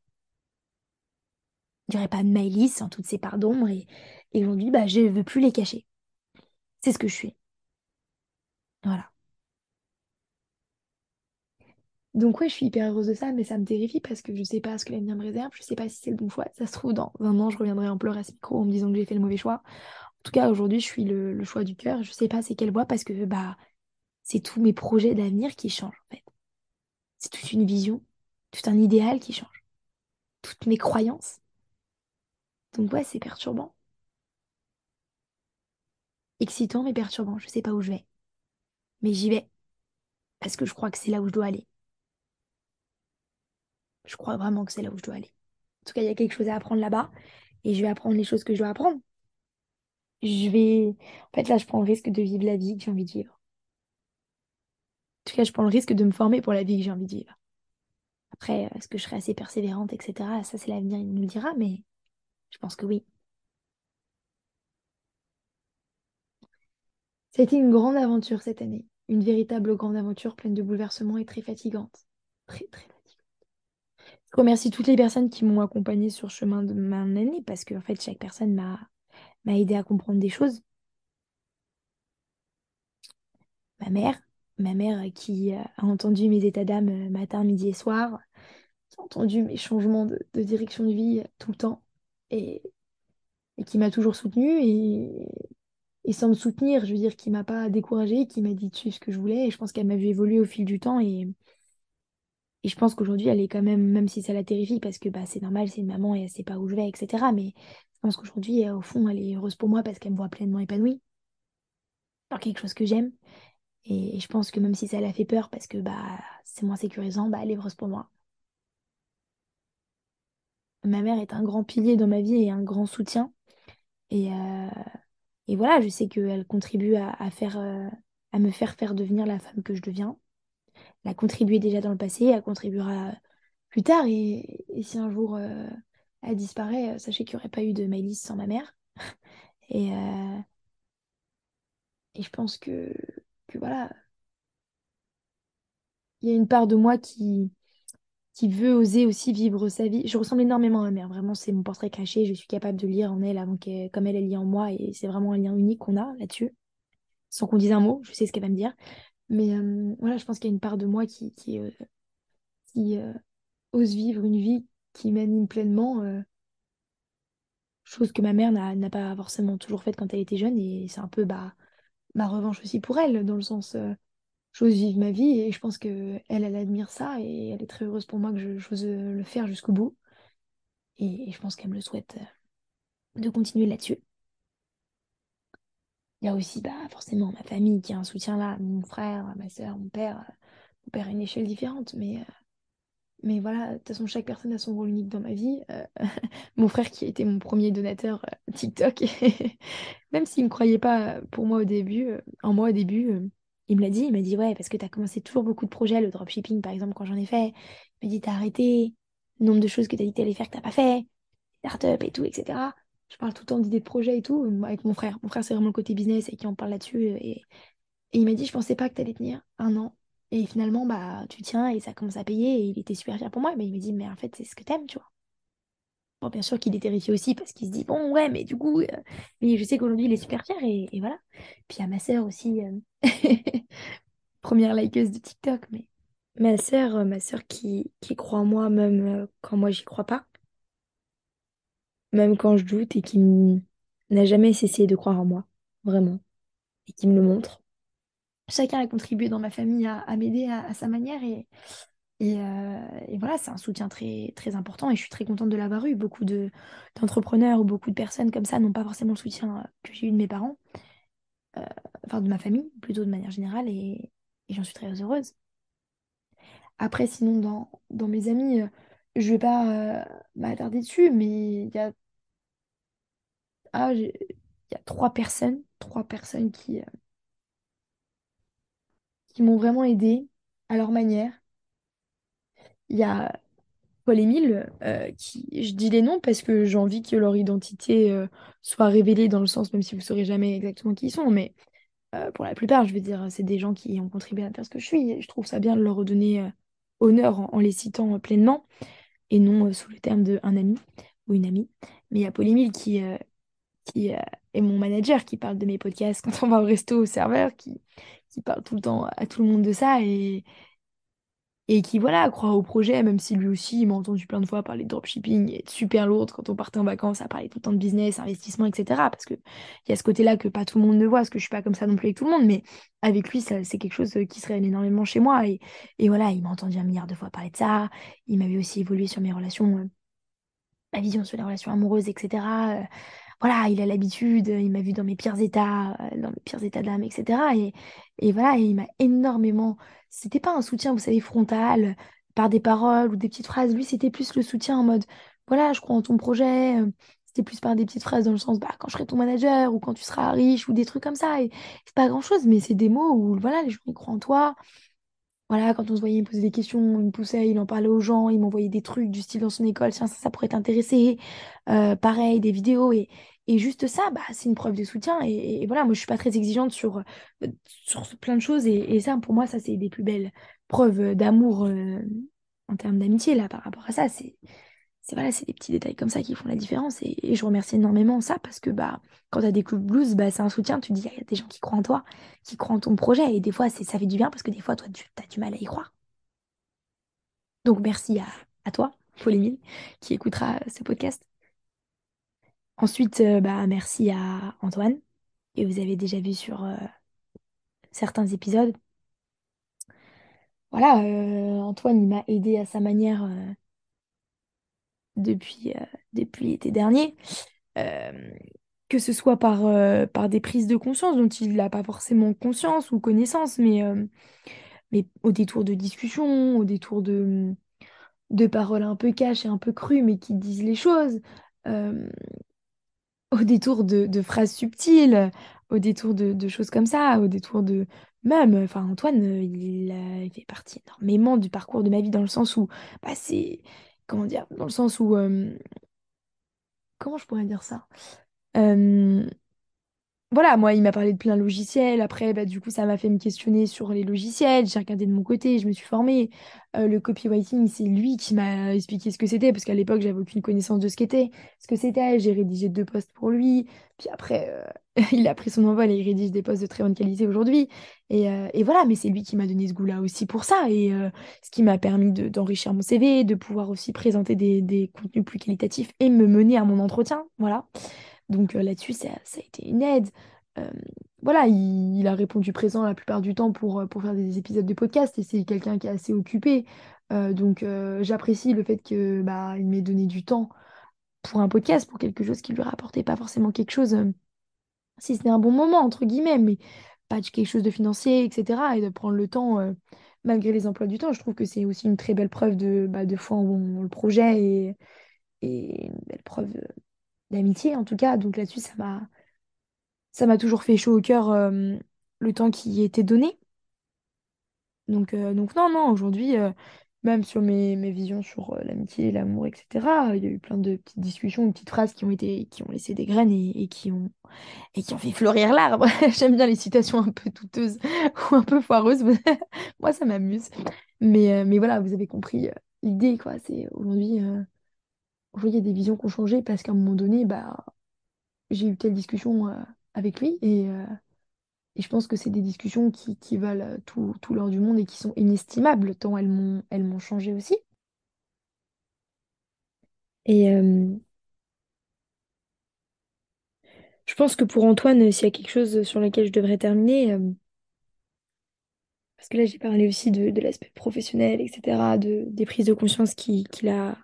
Je dirais pas de Maëlys en toutes ses parts d'ombre. Et, aujourd'hui, bah, je veux plus les cacher. C'est ce que je suis. Voilà. Donc ouais, je suis hyper heureuse de ça, mais ça me terrifie parce que je sais pas ce que l'avenir me réserve. Je sais pas si c'est le bon choix. Ça se trouve, dans un an, je reviendrai en pleurs à ce micro en me disant que j'ai fait le mauvais choix. En tout cas, aujourd'hui, je suis le, le choix du cœur. Je sais pas c'est quelle voie parce que bah, c'est tous mes projets d'avenir qui changent en fait. C'est toute une vision, tout un idéal qui change, toutes mes croyances. Donc ouais, c'est perturbant. Excitant mais perturbant. Je sais pas où je vais. Mais j'y vais. Parce que je crois que c'est là où je dois aller. Je crois vraiment que c'est là où je dois aller. En tout cas, il y a quelque chose à apprendre là-bas. Et je vais apprendre les choses que je dois apprendre. Je vais... En fait, là, je prends le risque de vivre la vie que j'ai envie de vivre. En tout cas, je prends le risque de me former pour la vie que j'ai envie de vivre. Après, euh, est-ce que je serai assez persévérante, etc. Ça, c'est l'avenir, il nous le dira, mais je pense que oui. Ça a été une grande aventure cette année. Une véritable grande aventure pleine de bouleversements et très fatigante. Très, très fatigante. Je remercie toutes les personnes qui m'ont accompagnée sur le chemin de ma année parce que en fait, chaque personne m'a m'a aidé à comprendre des choses. Ma mère, ma mère qui euh, a entendu mes états d'âme euh, matin, midi et soir, qui a entendu mes changements de, direction de vie euh, tout le temps et, qui m'a toujours soutenue et, et sans me soutenir, je veux dire, qui m'a pas découragée, qui m'a dit de suivre ce que je voulais. Et je pense qu'elle m'a vu évoluer au fil du temps et, et je pense qu'aujourd'hui, elle est quand même, même si ça la terrifie, parce que bah, c'est normal, c'est une maman et elle sait pas où je vais, etc. Mais je pense qu'aujourd'hui, euh, au fond, elle est heureuse pour moi parce qu'elle me voit pleinement épanouie dans quelque chose que j'aime. Et je pense que même si ça la fait peur parce que bah, c'est moins sécurisant, bah, elle est heureuse pour moi. Ma mère est un grand pilier dans ma vie et un grand soutien. Et, euh, et voilà, je sais qu'elle contribue à, faire, euh, à me faire devenir la femme que je deviens. Elle a contribué déjà dans le passé, elle contribuera plus tard. Et, si un jour euh, elle disparaît, euh, sachez qu'il n'y aurait pas eu de Maëlys sans ma mère. Et, euh, et je pense que, que voilà, il y a une part de moi qui qui veut oser aussi vivre sa vie. Je ressemble énormément à ma mère, vraiment, c'est mon portrait caché. Je suis capable de lire en elle avant qu'elle, comme elle, elle lit en moi, et c'est vraiment un lien unique qu'on a là-dessus, sans qu'on dise un mot, je sais ce qu'elle va me dire. Mais euh, voilà, je pense qu'il y a une part de moi qui, euh, euh, ose vivre une vie qui m'anime pleinement, chose que ma mère n'a pas forcément toujours faite quand elle était jeune, et c'est un peu bah, ma revanche aussi pour elle, dans le sens, j'ose vivre ma vie, et je pense que elle, admire ça, et elle est très heureuse pour moi que j'ose le faire jusqu'au bout. Et je pense qu'elle me le souhaite. de continuer là-dessus. Il y a aussi bah, forcément ma famille qui a un soutien là, mon frère, ma soeur, mon père. Mon père a une échelle différente, mais, euh, mais voilà, de toute façon, chaque personne a son rôle unique dans ma vie. Euh, mon frère qui a été mon premier donateur euh, TikTok, même s'il ne me croyait pas pour moi au début, en moi au début, il me l'a dit, il m'a dit ouais, parce que tu as commencé toujours beaucoup de projets, le dropshipping par exemple, quand j'en ai fait. Il m'a dit t'as arrêté, le nombre de choses que tu as dit que allais faire que t'as pas fait, start-up et tout, etc. Je parle tout le temps d'idées de projets et tout, avec mon frère. Mon frère, c'est vraiment le côté business et qui en parle là-dessus. Et, et il m'a dit, je pensais pas que tu allais tenir un an. Et finalement, bah, tu tiens et ça commence à payer. Et il était super fier pour moi. Mais il m'a dit, mais en fait, c'est ce que t'aimes, tu vois. Bon, bien sûr qu'il est terrifié aussi parce qu'il se dit, bon, ouais, mais du coup, euh, mais je sais qu'aujourd'hui, il est super fier. Et, voilà. Puis a ma sœur aussi, euh, première likeuse de TikTok. Mais ma sœur, euh, ma sœur qui, qui croit en moi, même quand moi, j'y crois pas même quand je doute, et qui n'a jamais cessé de croire en moi, vraiment, et qui me le montre. Chacun a contribué dans ma famille à, m'aider à, sa manière, euh, et voilà, c'est un soutien très, très important, et je suis très contente de l'avoir eu. Beaucoup de, d'entrepreneurs ou beaucoup de personnes comme ça n'ont pas forcément le soutien que j'ai eu de mes parents, euh, enfin de ma famille, plutôt de manière générale, et, et j'en suis très heureuse. Après, sinon, dans, dans mes amis, euh, je vais pas euh, m'attarder dessus, mais il y a Ah, il y a trois personnes, trois personnes qui, euh, qui m'ont vraiment aidé à leur manière. Il y a Paul-Émile, euh, qui, je dis les noms parce que j'ai envie que leur identité euh, soit révélée dans le sens, même si vous ne saurez jamais exactement qui ils sont, mais pour la plupart, je veux dire, c'est des gens qui ont contribué à faire ce que je suis. Et je trouve ça bien de leur redonner honneur en, les citant pleinement et non euh, sous le terme de un ami ou une amie. Mais il y a Paul-Émile qui, euh, qui euh, est mon manager, qui parle de mes podcasts quand on va au resto, au serveur, qui, qui parle tout le temps à tout le monde de ça et, et qui, voilà, croit au projet, même si lui aussi, il m'a entendu plein de fois parler de dropshipping et être super lourde quand on partait en vacances à parler tout le temps de business, investissement, etc. Parce qu'il y a ce côté-là que pas tout le monde ne voit, parce que je suis pas comme ça non plus avec tout le monde, mais avec lui, ça, c'est quelque chose euh, qui se énormément chez moi. Et, et voilà, il m'a entendu un milliard de fois parler de ça. Il m'a vu aussi évoluer sur mes relations, euh, ma vision sur les relations amoureuses, etc voilà, il a l'habitude, il m'a vu dans mes pires états, euh, dans mes pires états d'âme, etc. Et, voilà, il m'a énormément. C'était pas un soutien, vous savez, frontal, par des paroles ou des petites phrases. Lui, c'était plus le soutien en mode, voilà, je crois en ton projet. euh, C'était plus par des petites phrases dans le sens, bah, quand je serai ton manager ou quand tu seras riche ou des trucs comme ça. C'est pas grand-chose, mais c'est des mots où, voilà, les gens, ils croient en toi. Voilà, quand on se voyait, il me posait des questions, il me poussait, il en parlait aux gens, il m'envoyait des trucs du style dans son école, tiens, ça, pourrait t'intéresser. Euh, pareil, des vidéos. Et, juste ça, bah, c'est une preuve de soutien. Et, voilà, moi, je suis pas très exigeante sur, euh, sur plein de choses. Et, et ça, pour moi, ça, c'est des plus belles preuves d'amour euh, en termes d'amitié, là, par rapport à ça. C'est, c'est voilà, c'est des petits détails comme ça qui font la différence. Et, et je remercie énormément ça parce que bah, quand tu as des de blues, bah, c'est un soutien. Tu dis, il y a des gens qui croient en toi, qui croient en ton projet. Et des fois, ça fait du bien parce que des fois, toi, tu as du mal à y croire. Donc, merci à, toi, Paul-Émile, qui écoutera ce podcast. Ensuite, euh, bah, merci à Antoine, que vous avez déjà vu sur euh, certains épisodes. Voilà, euh, Antoine, m'a aidé à sa manière depuis, euh, depuis l'été dernier. Euh, que ce soit par, euh, par des prises de conscience dont il n'a pas forcément conscience ou connaissance, mais, mais au détour de discussions, au détour de, de paroles un peu cash et un peu crues, mais qui disent les choses, au détour de, de phrases subtiles, au détour de, de choses comme ça, au détour de... Même, enfin, Antoine, il fait partie énormément du parcours de ma vie dans le sens où, bah, c'est... Comment dire? Dans le sens où... euh, comment je pourrais dire ça? Euh, Voilà, moi, il m'a parlé de plein de logiciels. Après, bah, du coup, ça m'a fait me questionner sur les logiciels. J'ai regardé de mon côté, je me suis formée. Euh, le copywriting, c'est lui qui m'a expliqué ce que c'était, parce qu'à l'époque, j'avais aucune connaissance de ce qu'était, ce que c'était. J'ai rédigé deux posts pour lui. Puis après, euh, il a pris son envol et il rédige des posts de très bonne qualité aujourd'hui. Et, euh, et voilà, mais c'est lui qui m'a donné ce goût-là aussi pour ça. Et ce qui m'a permis de- d'enrichir mon CV, de pouvoir aussi présenter des, des contenus plus qualitatifs et me mener à mon entretien. Voilà. Donc euh, là-dessus, ça, a été une aide. Voilà, il, a répondu présent la plupart du temps pour, euh, pour faire des épisodes de podcast et c'est quelqu'un qui est assez occupé. Euh, donc j'apprécie le fait que bah, m'ait donné du temps pour un podcast, pour quelque chose qui lui rapportait pas forcément quelque chose, si c'était un bon moment, entre guillemets, mais pas quelque chose de financier, etc. Et de prendre le temps, malgré les emplois du temps, je trouve que c'est aussi une très belle preuve de, bah, de foi en le projet et, une belle preuve d'amitié, en tout cas. Donc là-dessus, ça m'a, ça m'a toujours fait chaud au cœur, euh, le temps qui était donné. Donc, euh, donc non, non, aujourd'hui, euh, même sur mes, mes visions sur l'amitié, l'amour, etc., il y a eu plein de petites discussions, de petites phrases qui ont été, qui ont laissé des graines et, et qui ont, et qui ont fait fleurir l'arbre. J'aime bien les citations un peu douteuses ou un peu foireuses. Moi, ça m'amuse. Mais, mais voilà, vous avez compris l'idée, quoi. C'est aujourd'hui, il y a des visions qui ont changé parce qu'à un moment donné, bah, j'ai eu telle discussion euh, avec lui et, euh, et je pense que c'est des discussions qui, valent tout, tout l'or du monde et qui sont inestimables, tant elles m'ont elles m'ont changé aussi. Et euh, je pense que pour Antoine, s'il y a quelque chose sur lequel je devrais terminer, parce que là j'ai parlé aussi de, l'aspect professionnel, etc., de, des prises de conscience qui- qu'il a,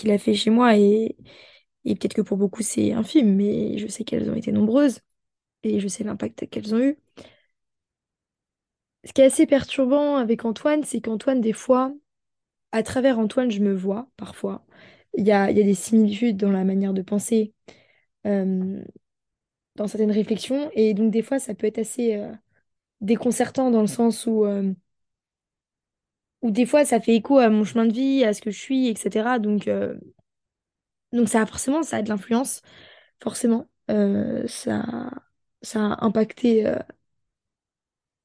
qu'il a fait chez moi, et, et peut-être que pour beaucoup c'est infime, mais je sais qu'elles ont été nombreuses, et je sais l'impact qu'elles ont eu. Ce qui est assez perturbant avec Antoine, c'est qu'Antoine, des fois, à travers Antoine, je me vois parfois. Il y a, y a des similitudes dans la manière de penser, euh, dans certaines réflexions. Et donc, des fois, ça peut être assez euh, déconcertant dans le sens où, euh, où, des fois, ça fait écho à mon chemin de vie, à ce que je suis, etc. Donc, euh, donc ça a forcément, ça a de l'influence, forcément. Euh, ça, a impacté euh,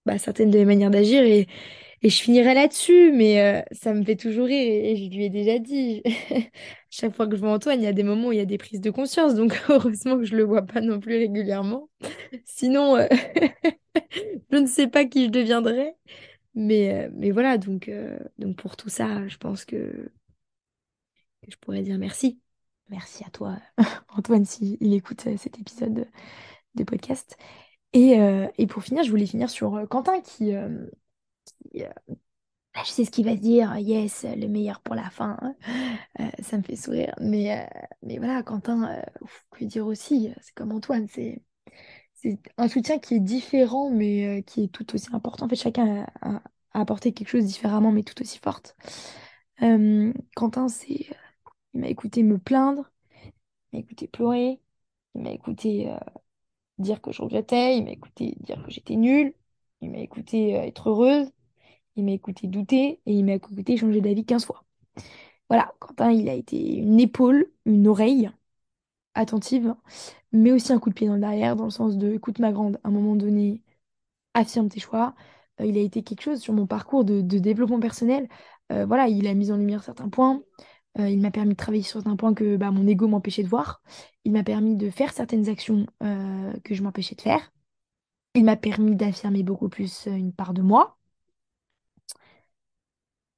bah, certaines de mes manières d'agir. Et, Et je finirai là-dessus, mais ça me fait toujours rire et je lui ai déjà dit. Chaque fois que je vois Antoine, il y a des moments où il y a des prises de conscience, donc heureusement que je le vois pas non plus régulièrement. Sinon, je ne sais pas qui je deviendrais. Mais, euh, mais voilà, donc, euh, donc pour tout ça, je pense que, je pourrais dire merci. Merci à toi, Antoine, s'il écoute euh, cet épisode de, podcast. Et, et pour finir, je voulais finir sur Quentin qui, euh, qui, euh, Ah, Je sais ce qu'il va dire, yes, le meilleur pour la fin. hein. Ça me fait sourire. Mais, mais voilà, Quentin, que dire aussi, c'est comme Antoine, c'est c'est un soutien qui est différent, mais euh, qui est tout aussi important. En fait, chacun a, apporté quelque chose différemment, mais tout aussi forte. Euh, Quentin, c'est, euh, il m'a écouté me plaindre, il m'a écouté pleurer, il m'a écouté dire que je regrettais, il m'a écouté dire que j'étais nulle, il m'a écouté être heureuse, il m'a écouté douter et il m'a écouté changer d'avis 15 fois. Voilà, Quentin, il a été une épaule, une oreille attentive, mais aussi un coup de pied dans le derrière, dans le sens de, écoute ma grande, à un moment donné, affirme tes choix. Euh, il a été quelque chose sur mon parcours de, développement personnel. Euh, voilà, il a mis en lumière certains points. Euh, il m'a permis de travailler sur certains points que bah, mon ego m'empêchait de voir. Il m'a permis de faire certaines actions que je m'empêchais de faire. Il m'a permis d'affirmer beaucoup plus une part de moi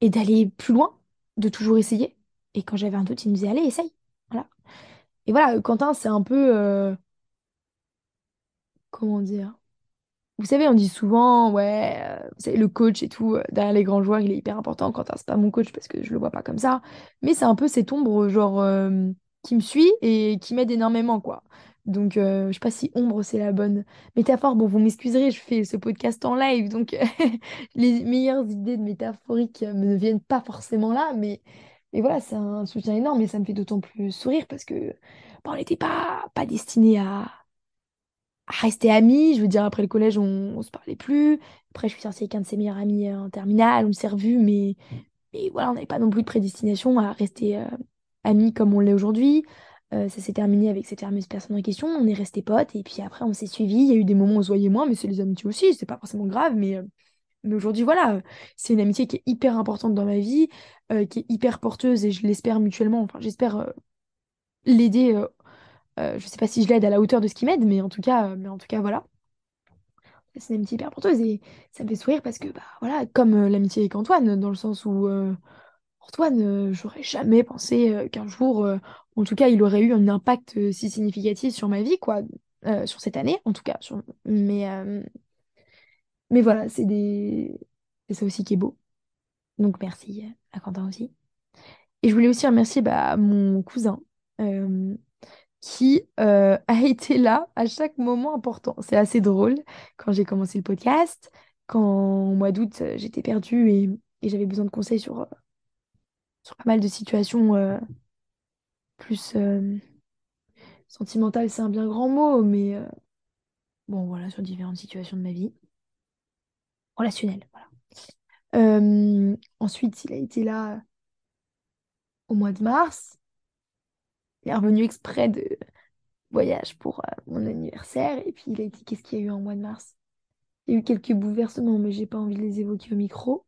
et d'aller plus loin, de toujours essayer. Et quand j'avais un doute, il me disait, allez, essaye. Voilà. Et voilà, Quentin, c'est un peu, euh, comment dire? Vous savez, on dit souvent, ouais, euh, le coach et tout, euh, derrière les grands joueurs, il est hyper important. Quentin, c'est pas mon coach parce que je le vois pas comme ça. Mais c'est un peu cette ombre, genre, euh, qui me suit et qui m'aide énormément, quoi. Donc, euh, je sais pas si ombre, c'est la bonne métaphore. Bon, vous m'excuserez, je fais ce podcast en live, donc les meilleures idées de métaphoriques euh, ne viennent pas forcément là. Mais, mais voilà, c'est un soutien énorme et ça me fait d'autant plus sourire parce que bon, on n'était pas, pas destiné à rester amis. Je veux dire, après le collège, on, on se parlait plus. Après, je suis sortie avec un de ses meilleurs amis euh, en terminale, on s'est revus, mais, mais voilà, on n'avait pas non plus de prédestination à rester euh, amis comme on l'est aujourd'hui. Euh, ça s'est terminé avec cette fameuse personne en question, on est restés potes, et puis après, on s'est suivis. Il y a eu des moments où on se voyait moins, mais c'est les amitiés aussi, c'est pas forcément grave, mais, mais aujourd'hui, voilà, euh, c'est une amitié qui est hyper importante dans ma vie, euh, qui est hyper porteuse, et je l'espère mutuellement, enfin, j'espère euh, l'aider. euh, je sais pas si je l'aide à la hauteur de ce qu'il m'aide, mais en tout cas, mais en tout cas, voilà. C'est une amitié hyper porteuse et ça me fait sourire parce que, bah voilà, comme l'amitié avec Antoine, dans le sens où Antoine, j'aurais jamais pensé qu'un jour, en tout cas, il aurait eu un impact si significatif sur ma vie, quoi, sur cette année, en tout cas. sur- Mais, mais voilà, c'est des... c'est ça aussi qui est beau. Donc merci à Quentin aussi. Et je voulais aussi remercier bah, mon cousin. euh, qui euh, a été là à chaque moment important. C'est assez drôle quand j'ai commencé le podcast, quand au mois d'août j'étais perdue et, j'avais besoin de conseils sur, euh, sur pas mal de situations plus sentimentales, c'est un bien grand mot, mais bon voilà, sur différentes situations de ma vie, relationnelles, voilà. Euh, ensuite, il a été là au mois de mars. Il est revenu exprès de voyage pour euh, mon anniversaire. Et puis il a dit qu'est-ce qu'il y a eu en mois de mars? Il y a eu quelques bouleversements, mais j'ai pas envie de les évoquer au micro.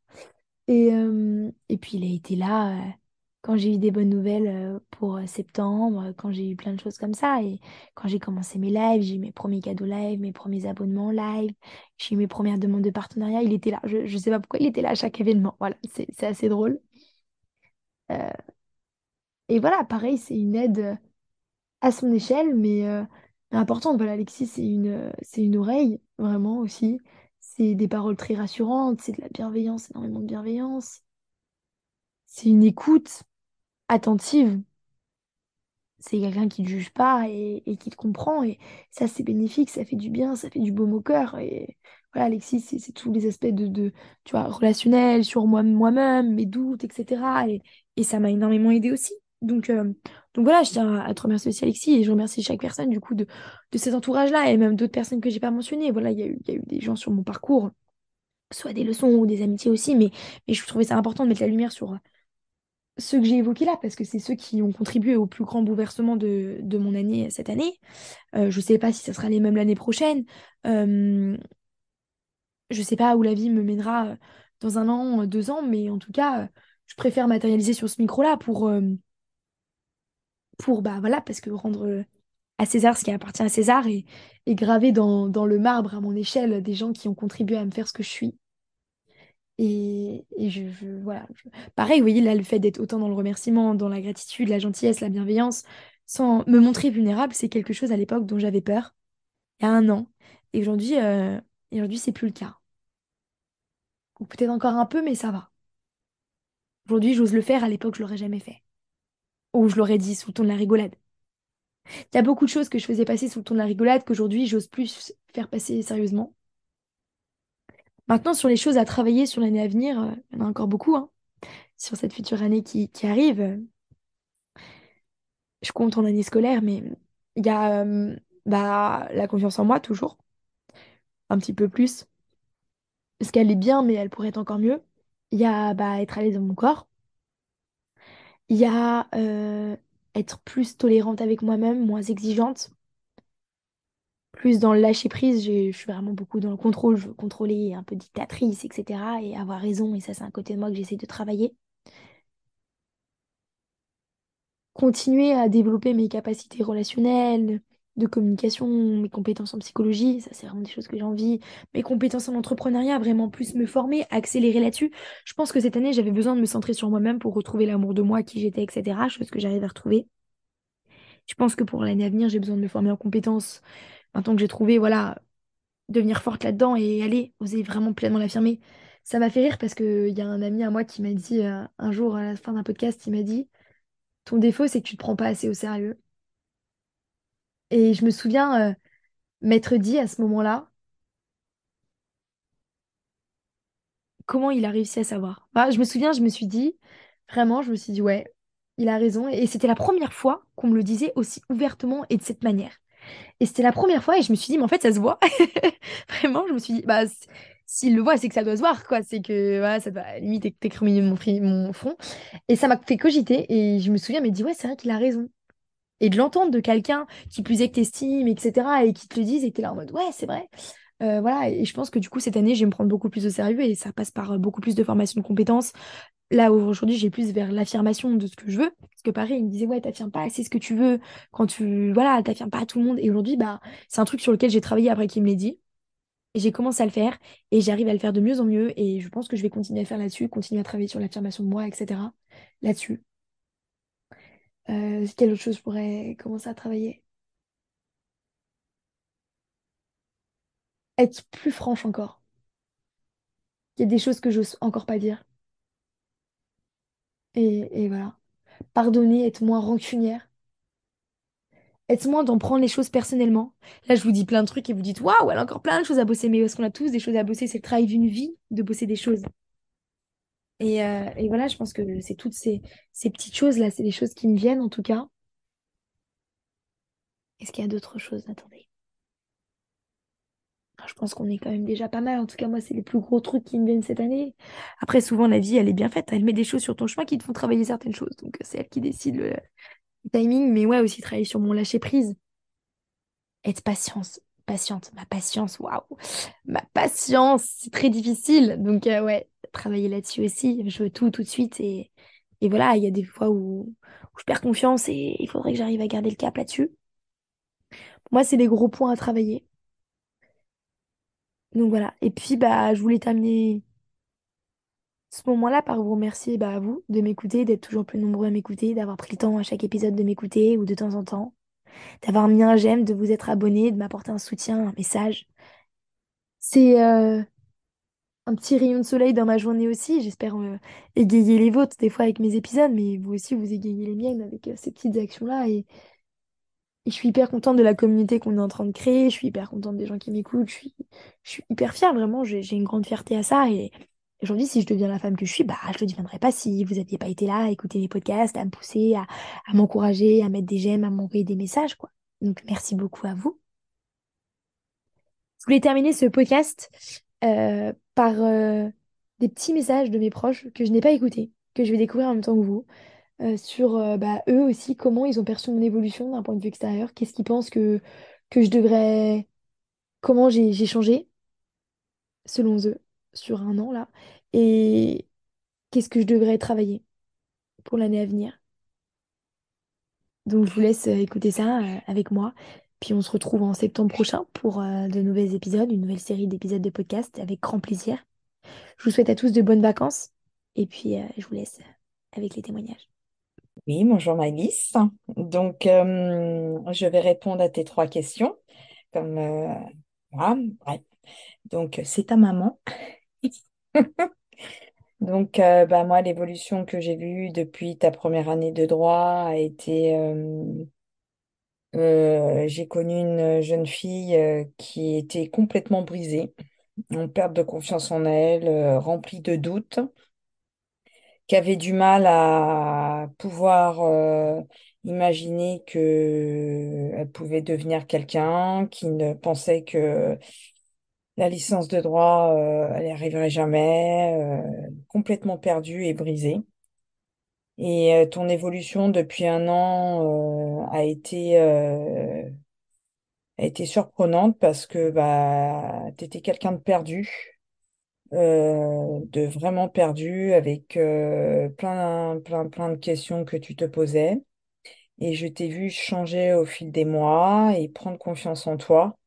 Et, euh, puis il a été là euh, quand j'ai eu des bonnes nouvelles euh, pour euh, septembre, euh, quand j'ai eu plein de choses comme ça. Et quand j'ai commencé mes lives, j'ai eu mes premiers cadeaux live, mes premiers abonnements live, j'ai eu mes premières demandes de partenariat. Il était là. Je, je sais pas pourquoi il était là à chaque événement. Voilà, c'est assez drôle. Et voilà, pareil, c'est une aide à son échelle, mais, euh, importante. Voilà, Alexis, c'est une, c'est une oreille, vraiment aussi. C'est des paroles très rassurantes, c'est de la bienveillance, énormément de bienveillance. C'est une écoute attentive. C'est quelqu'un qui ne juge pas et, qui te comprend. Et ça, c'est bénéfique, ça fait du bien, ça fait du baume au cœur. Et voilà, Alexis, c'est tous les aspects de, de, tu vois, relationnels, sur moi, moi-même, mes doutes, etc. Et, ça m'a énormément aidé aussi. Donc, euh, donc voilà, je tiens à te remercier aussi, Alexis, et je remercie chaque personne, du coup, de, de cet entourage-là, et même d'autres personnes que j'ai pas mentionnées. Voilà, il y a eu, y a eu des gens sur mon parcours, soit des leçons ou des amitiés aussi, mais, mais je trouvais ça important de mettre la lumière sur ceux que j'ai évoqués là, parce que c'est ceux qui ont contribué au plus grand bouleversement de, mon année cette année. Euh, je ne sais pas si ça sera les mêmes l'année prochaine. Euh, je ne sais pas où la vie me mènera euh, dans un an, deux ans, mais en tout cas, euh, je préfère matérialiser sur ce micro-là pour, euh, pour, bah voilà, parce que rendre euh, à César ce qui appartient à César et, graver dans le marbre à mon échelle des gens qui ont contribué à me faire ce que je suis. Et, je, voilà. Pareil, vous voyez, là, le fait d'être autant dans le remerciement, dans la gratitude, la gentillesse, la bienveillance, sans me montrer vulnérable, c'est quelque chose à l'époque dont j'avais peur, il y a un an. Et aujourd'hui, euh, aujourd'hui, c'est plus le cas. Ou peut-être encore un peu, mais ça va. Aujourd'hui, j'ose le faire, à l'époque, je l'aurais jamais fait. Ou je l'aurais dit sous le ton de la rigolade. Il y a beaucoup de choses que je faisais passer sous le ton de la rigolade qu'aujourd'hui, j'ose plus faire passer sérieusement. Maintenant, sur les choses à travailler sur l'année à venir, euh, il y en a encore beaucoup, hein, sur cette future année qui, arrive. euh, je compte en année scolaire, mais il y a euh, bah, la confiance en moi, toujours, un petit peu plus. Parce qu'elle est bien, mais elle pourrait être encore mieux. Il y a bah, être à l'aise dans mon corps. Il y a être plus tolérante avec moi-même, moins exigeante. Plus dans le lâcher-prise, j'ai- je suis vraiment beaucoup dans le contrôle. Je veux contrôler, un peu dictatrice, etc. Et avoir raison. Et ça, c'est un côté de moi que j'essaie de travailler. continuer à développer mes capacités relationnelles, de communication, mes compétences en psychologie, ça c'est vraiment des choses que j'ai envie, mes compétences en entrepreneuriat, vraiment plus me former, accélérer là-dessus. Je pense que cette année, j'avais besoin de me centrer sur moi-même pour retrouver l'amour de moi, qui j'étais, etc., chose que j'arrive à retrouver. Je pense que pour l'année à venir, j'ai besoin de me former en compétences. Maintenant que j'ai trouvé, voilà, devenir forte là-dedans et aller, oser vraiment pleinement l'affirmer. Ça m'a fait rire parce qu'il y a un ami à moi qui m'a dit euh, un jour à la fin d'un podcast, il m'a dit, ton défaut, c'est que tu te prends pas assez au sérieux. Et je me souviens euh, m'être dit à ce moment-là, comment il a réussi à savoir. Je me souviens, je me suis dit, vraiment, je me suis dit, ouais, il a raison. Et c'était la première fois qu'on me le disait aussi ouvertement et de cette manière. Et c'était la première fois et je me suis dit, mais en fait, ça se voit. Vraiment, je me suis dit, bah, s'il le voit, c'est que ça doit se voir, quoi. C'est que, voilà, ça doit limite écréminer mon, fri- mon front. Et ça m'a fait cogiter et je me souviens, mais dit, ouais, c'est vrai qu'il a raison. Et de l'entendre de quelqu'un qui plus est que t'estimes, etc., et qui te le dise, et que t'es là en mode, ouais, c'est vrai. Euh, voilà, et je pense que du coup, cette année, je vais me prendre beaucoup plus au sérieux et ça passe par euh, beaucoup plus de formation de compétences. Là, aujourd'hui, j'ai plus vers l'affirmation de ce que je veux. Parce que pareil, il me disait, ouais, t'affirmes pas assez ce que tu veux quand tu. Voilà, t'affirmes pas à tout le monde. Et aujourd'hui, bah, c'est un truc sur lequel j'ai travaillé après qu'il me l'ait dit. Et j'ai commencé à le faire et j'arrive à le faire de mieux en mieux. Et je pense que je vais continuer à faire là-dessus, continuer à travailler sur l'affirmation de moi, etc. Là-dessus. Euh, quelle autre chose je pourrais commencer à travailler? Être plus franche encore. Il y a des choses que j'ose encore pas dire. Et, voilà. Pardonner, être moins rancunière. Aide-moi d'en prendre les choses personnellement. Là, je vous dis plein de trucs et vous dites, waouh, elle a encore plein de choses à bosser. Mais parce qu'on a tous des choses à bosser, c'est le travail d'une vie de bosser des choses. Et, euh, voilà, je pense que c'est toutes ces, ces petites choses-là, c'est des choses qui me viennent en tout cas. Est-ce qu'il y a d'autres choses? Attendez. Ah, Je pense qu'on est quand même déjà pas mal. En tout cas, moi, c'est les plus gros trucs qui me viennent cette année. Après, souvent, la vie, elle est bien faite. Elle met des choses sur ton chemin qui te font travailler certaines choses. Donc, c'est elle qui décide le, timing. Mais ouais, aussi travailler sur mon lâcher-prise. Être patience. Patiente. Ma patience, waouh. Ma patience, c'est très difficile. Donc, euh, ouais, travailler là-dessus aussi. Je veux tout, tout de suite. Et, et voilà, il y a des fois où, je perds confiance et il faudrait que j'arrive à garder le cap là-dessus. Moi, c'est les gros points à travailler. Donc voilà. Et puis, bah, je voulais terminer ce moment-là par vous remercier bah, à vous de m'écouter, d'être toujours plus nombreux à m'écouter, d'avoir pris le temps à chaque épisode de m'écouter ou de temps en temps, d'avoir mis un j'aime, de vous être abonné, de m'apporter un soutien, un message. C'est euh, un petit rayon de soleil dans ma journée aussi. J'espère euh, égayer les vôtres des fois avec mes épisodes, mais vous aussi, vous égayez les miennes avec euh, ces petites actions-là. Je suis hyper contente de la communauté qu'on est en train de créer. Je suis hyper contente des gens qui m'écoutent. Je suis, hyper fière, vraiment. J'ai une grande fierté à ça. Et aujourd'hui, si je deviens la femme que je suis, bah, je ne le deviendrais pas si vous n'aviez pas été là à écouter mes podcasts, à me pousser, à, à m'encourager, à mettre des j'aime, à m'envoyer des messages, quoi. Donc, merci beaucoup à vous. Je voulais terminer ce podcast euh, par euh, des petits messages de mes proches que je n'ai pas écoutés, que je vais découvrir en même temps que vous, euh, sur euh, bah, eux aussi, comment ils ont perçu mon évolution d'un point de vue extérieur, qu'est-ce qu'ils pensent que, que je devrais, comment j'ai changé selon eux sur un an là, et qu'est-ce que je devrais travailler pour l'année à venir? Donc je vous laisse euh, écouter ça avec moi. Puis on se retrouve en septembre prochain pour de nouveaux épisodes, une nouvelle série d'épisodes de podcast avec grand plaisir. Je vous souhaite à tous de bonnes vacances et puis je vous laisse avec les témoignages. Oui, bonjour Maëlys. Donc, euh, je vais répondre à tes trois questions. Comme, euh. Donc, c'est ta maman. Donc, euh, bah, moi, l'évolution que j'ai vue depuis ta première année de droit a été... euh, j'ai connu une jeune fille qui était complètement brisée, en perte de confiance en elle, remplie de doutes. Qui du mal à pouvoir euh, imaginer que elle pouvait devenir quelqu'un, qui ne pensait que la licence de droit, euh, elle n'y arriverait jamais, euh, complètement perdue et brisée. Et euh, ton évolution depuis un an euh, a été euh, a été surprenante parce que bah tu étais quelqu'un de perdu euh, de vraiment perdu avec euh, plein, plein, plein de questions que tu te posais. Et je t'ai vu changer au fil des mois et prendre confiance en toi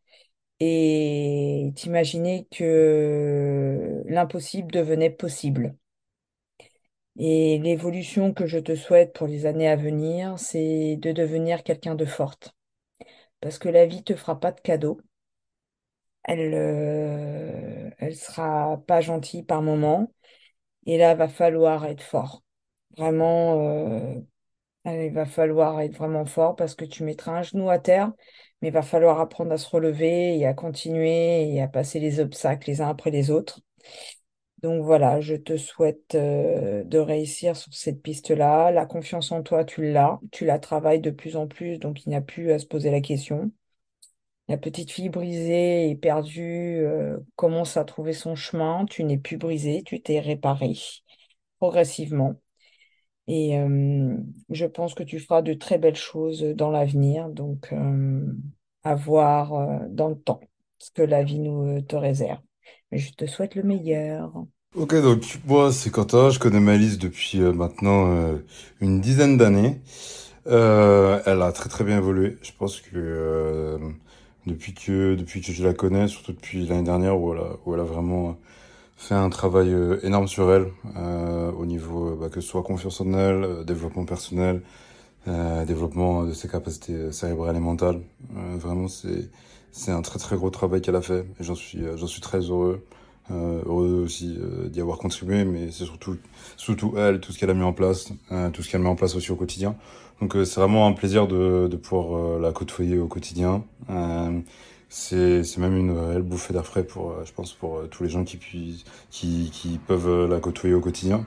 et t'imaginer que l'impossible devenait possible. Et l'évolution que je te souhaite pour les années à venir, c'est de devenir quelqu'un de forte. Parce que la vie te fera pas de cadeaux. Elle, euh, elle sera pas gentille par moment. Et là, va falloir être fort. Vraiment, euh, il va falloir être vraiment fort parce que tu mettras un genou à terre, mais il va falloir apprendre à se relever et à continuer et à passer les obstacles les uns après les autres. Donc voilà, je te souhaite euh, de réussir sur cette piste-là. La confiance en toi, tu l'as. Tu la travailles de plus en plus, donc il n'y a plus à se poser la question. La petite fille brisée et perdue euh, commence à trouver son chemin. Tu n'es plus brisée, tu t'es réparée progressivement. Et euh, je pense que tu feras de très belles choses dans l'avenir. Donc, euh, à voir dans le temps ce que la vie nous te réserve. Mais je te souhaite le meilleur. Ok, donc moi c'est Quentin, je connais Malice depuis maintenant une dizaine d'années. Elle a très très bien évolué. Je pense que depuis que depuis que je la connais, surtout depuis l'année dernière où elle a, où elle a vraiment fait un travail euh, énorme sur elle euh, au niveau euh, bah, que ce soit confiance en elle, euh, développement personnel, euh, développement de ses capacités euh, cérébrales et mentales. Euh, vraiment c'est c'est un très très gros travail qu'elle a fait et j'en suis euh, j'en suis très heureux. Euh, heureux aussi euh, d'y avoir contribué, mais c'est surtout, surtout elle, tout ce qu'elle a mis en place, euh, tout ce qu'elle met en place aussi au quotidien. Donc euh, c'est vraiment un plaisir de, de pouvoir euh, la côtoyer au quotidien. Euh, c'est, même une réelle bouffée d'air frais pour, je pense, pour tous les gens qui, puissent, qui, qui peuvent la côtoyer au quotidien.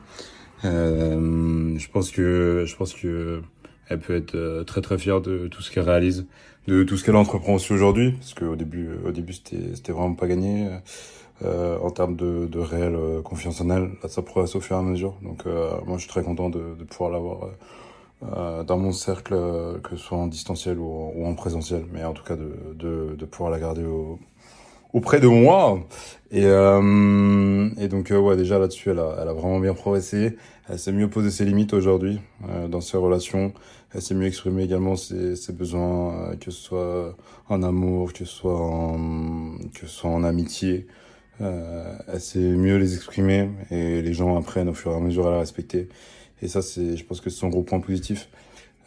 Je pense que, je pense que elle peut être très très fière de tout ce qu'elle réalise, de tout ce qu'elle entreprend aussi aujourd'hui, parce qu'au début, au début c'était, c'était vraiment pas gagné euh, en termes de, de réelle confiance en elle. Là, ça progresse au fur et à mesure. Donc, euh, moi, je suis très content de, de pouvoir l'avoir euh, dans mon cercle, euh, que ce soit en distanciel ou, en présentiel, mais en tout cas de, de, de pouvoir la garder au, auprès de moi. Et, euh, et donc, euh, ouais, déjà là-dessus, elle a, elle a vraiment bien progressé. Elle s'est mieux posé ses limites aujourd'hui euh, dans ses relations. Elle s'est mieux exprimée également ses, ses besoins, que ce soit en amour, que ce soit en, que ce soit en amitié. Elle sait mieux les exprimer et les gens apprennent au fur et à mesure à la respecter. Et ça, c'est, je pense que c'est son gros point positif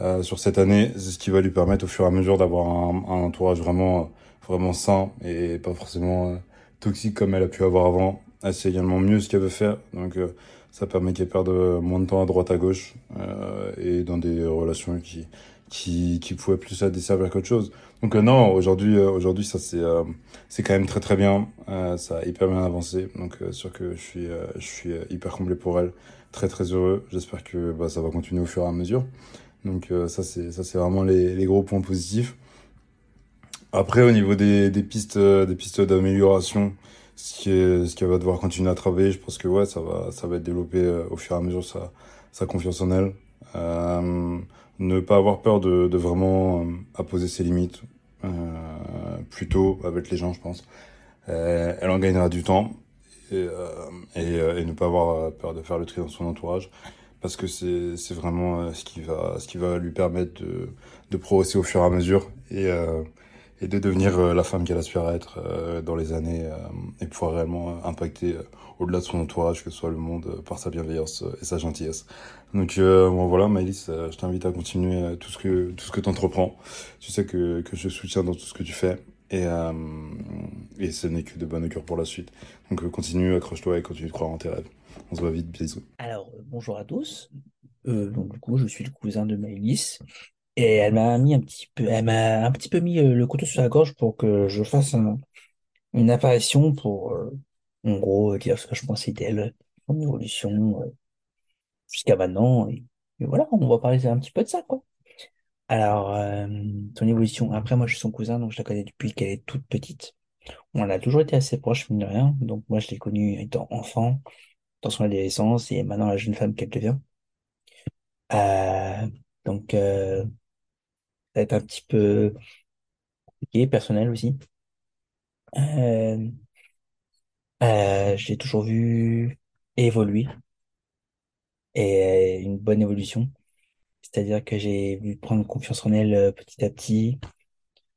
euh, sur cette année. C'est ce qui va lui permettre au fur et à mesure d'avoir un, un entourage vraiment, vraiment sain et pas forcément euh, toxique comme elle a pu avoir avant. Elle sait également mieux ce qu'elle veut faire. Donc, euh, ça permet qu'elle perde moins de temps à droite à gauche euh, et dans des relations qui, qui, qui pouvaient plus la desservir qu'autre chose. Donc euh, non, aujourd'hui, euh, aujourd'hui ça c'est euh, c'est quand même très très bien. Euh, ça a hyper bien avancé. Donc sûr que je suis je suis hyper comblé pour elle, très très heureux. J'espère que bah, ça va continuer au fur et à mesure. Donc euh, ça c'est ça c'est vraiment les, les gros points positifs. Après au niveau des, des pistes euh, des pistes d'amélioration, ce qui est ce qu'elle va devoir continuer à travailler, je pense que ouais ça va ça va être développé euh, au fur et à mesure sa sa confiance en elle. Euh, ne pas avoir peur de, de vraiment euh, à poser ses limites euh, plutôt avec les gens, je pense. Elle en gagnera du temps et, euh, et, euh, et ne pas avoir euh, peur de faire le tri dans son entourage parce que c'est vraiment ce qui va ce qui va lui permettre de de progresser au fur et à mesure et euh, et de devenir la femme qu'elle aspire à être euh, dans les années euh, et pouvoir réellement impacter au-delà de son entourage, que ce soit le monde, par sa bienveillance et sa gentillesse. Donc bon, voilà, Maëlys, je t'invite à continuer tout ce que tout ce que t'entreprends. Tu sais que que je soutiens dans tout ce que tu fais et euh, et ce n'est que de bonne augure pour la suite. Donc euh, continue, accroche-toi et continue de croire en tes rêves. On se voit vite, bisous. Alors, euh, bonjour à tous. Donc, du coup, je suis le cousin de Maëlys. Et elle m'a mis un petit peu, elle m'a un petit peu mis le couteau sur la gorge pour que je fasse un- une apparition pour, en gros, dire ce que je pensais d'elle, son évolution jusqu'à maintenant. Et, et voilà, on va parler un petit peu de ça, quoi. Alors, euh, son évolution. Après, moi, je suis son cousin, donc je la connais depuis qu'elle est toute petite. On a toujours été assez proches, mine de rien. Donc, moi, je l'ai connue étant enfant, dans son adolescence, et maintenant la jeune femme qu'elle devient. Euh, donc, euh, ça va être un petit peu compliqué, personnel aussi. Euh, euh, je l'ai toujours vu évoluer et euh, une bonne évolution. C'est-à-dire que j'ai vu prendre confiance en elle euh, petit à petit,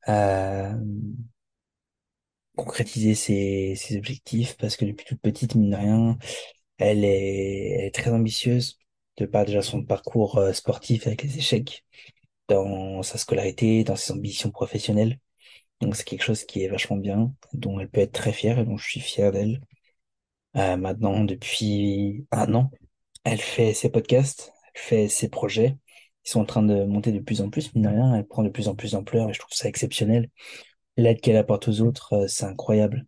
euh, concrétiser ses, ses objectifs parce que depuis toute petite, mine de rien, elle est, elle est très ambitieuse de par déjà son parcours euh, sportif avec les échecs, dans sa scolarité, dans ses ambitions professionnelles. Donc c'est quelque chose qui est vachement bien, dont elle peut être très fière et dont je suis fier d'elle. Euh, maintenant, depuis un an, elle fait ses podcasts, elle fait ses projets. Ils sont en train de monter de plus en plus, mine de rien, elle prend de plus en plus d'ampleur et je trouve ça exceptionnel. L'aide qu'elle apporte aux autres, euh, c'est incroyable.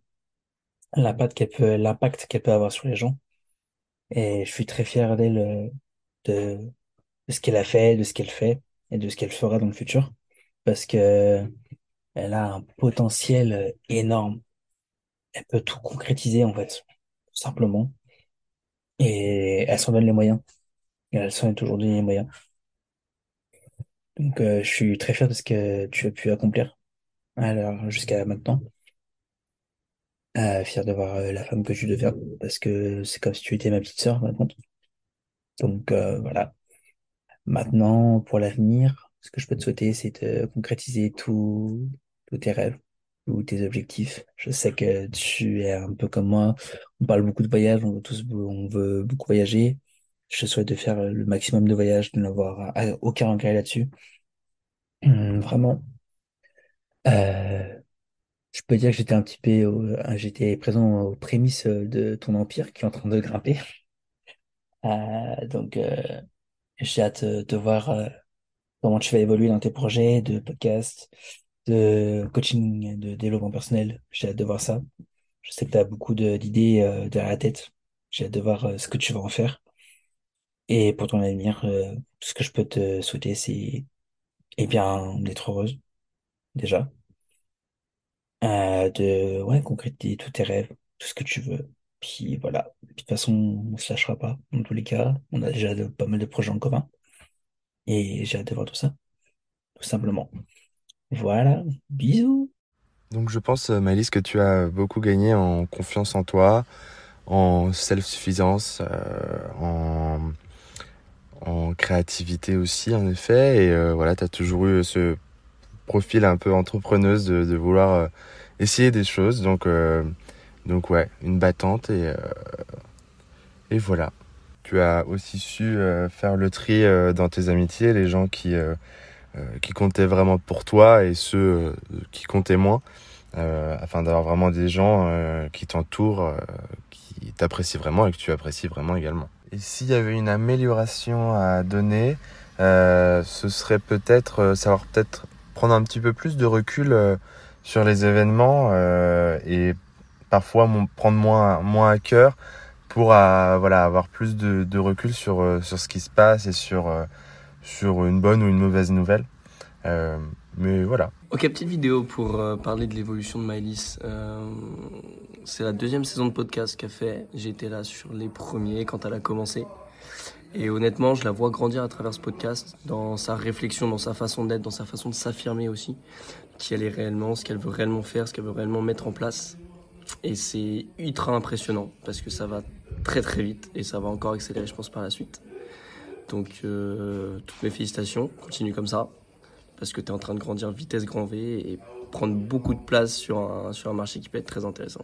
L'impact qu'elle peut, l'impact qu'elle peut avoir sur les gens. Et je suis très fier d'elle, euh, de, ce qu'elle a fait, de ce qu'elle fait et de ce qu'elle fera dans le futur. Parce que elle a un potentiel euh, énorme. Elle peut tout concrétiser, en fait, tout simplement. Et elle s'en donne les moyens. Et elle s'en est toujours donné les moyens. Donc, euh, je suis très fier de ce que tu as pu accomplir. Alors, jusqu'à maintenant. Euh, fier de voir euh, la femme que tu deviens. Parce que c'est comme si tu étais ma petite sœur maintenant. Donc, euh, voilà. Maintenant, pour l'avenir, ce que je peux te souhaiter, c'est de concrétiser tous tes rêves ou tes objectifs. Je sais que tu es un peu comme moi. On parle beaucoup de voyages, on veut tous, on veut beaucoup voyager. Je te souhaite de faire le maximum de voyages, de n'avoir euh, aucun regret là-dessus. Hum, Vraiment. Euh, Je peux dire que j'étais un petit peu, euh, j'étais présent aux prémices euh, de ton empire qui est en train de grimper. Euh, donc, euh, j'ai hâte euh, de voir euh, comment tu vas évoluer dans tes projets de podcast, de coaching, de développement personnel. J'ai hâte de voir ça. Je sais que tu as beaucoup d'idées euh, derrière la tête. J'ai hâte de voir euh, ce que tu vas en faire. Et pour ton avenir, euh, ce que je peux te souhaiter, c'est eh bien d'être heureuse déjà, euh, de ouais concrétiser tous tes rêves, tout ce que tu veux. Puis voilà. De toute façon, on se lâchera pas. Dans tous les cas, on a déjà pas mal de projets en commun. Et j'ai hâte de voir tout ça, tout simplement. Voilà. Bisous. Donc je pense, euh, Maëlys, que tu as beaucoup gagné en confiance en toi, en self-suffisance, euh, en, en créativité aussi, en effet. Et euh, voilà, tu as toujours eu ce profil un peu entrepreneuse de, de vouloir euh, essayer des choses. Donc, euh, donc ouais, une battante et, euh, et voilà. Tu as aussi su faire le tri dans tes amitiés, les gens qui, qui comptaient vraiment pour toi et ceux qui comptaient moins, afin d'avoir vraiment des gens qui t'entourent, qui t'apprécient vraiment et que tu apprécies vraiment également. Et s'il y avait une amélioration à donner, euh, ce serait peut-être euh, savoir peut-être prendre un petit peu plus de recul euh, sur les événements et parfois prendre moins, moins à cœur pour avoir plus de, de recul sur, sur ce qui se passe et sur, sur une bonne ou une mauvaise nouvelle. Mais voilà. Ok, petite vidéo pour euh, parler de l'évolution de Maëlys. Euh, c'est la deuxième saison de podcast qu'elle fait. Été là sur les premiers quand elle a commencé. Et honnêtement, je la vois grandir à travers ce podcast, dans sa réflexion, dans sa façon d'être, dans sa façon de s'affirmer aussi, qui elle est réellement, ce qu'elle veut réellement faire, ce qu'elle veut réellement mettre en place. Et c'est ultra impressionnant parce que ça va très très vite et ça va encore accélérer, je pense, par la suite. Donc, euh, toutes mes félicitations, continue comme ça parce que tu es en train de grandir vitesse grand V et prendre beaucoup de place sur un, sur un marché qui peut être très intéressant.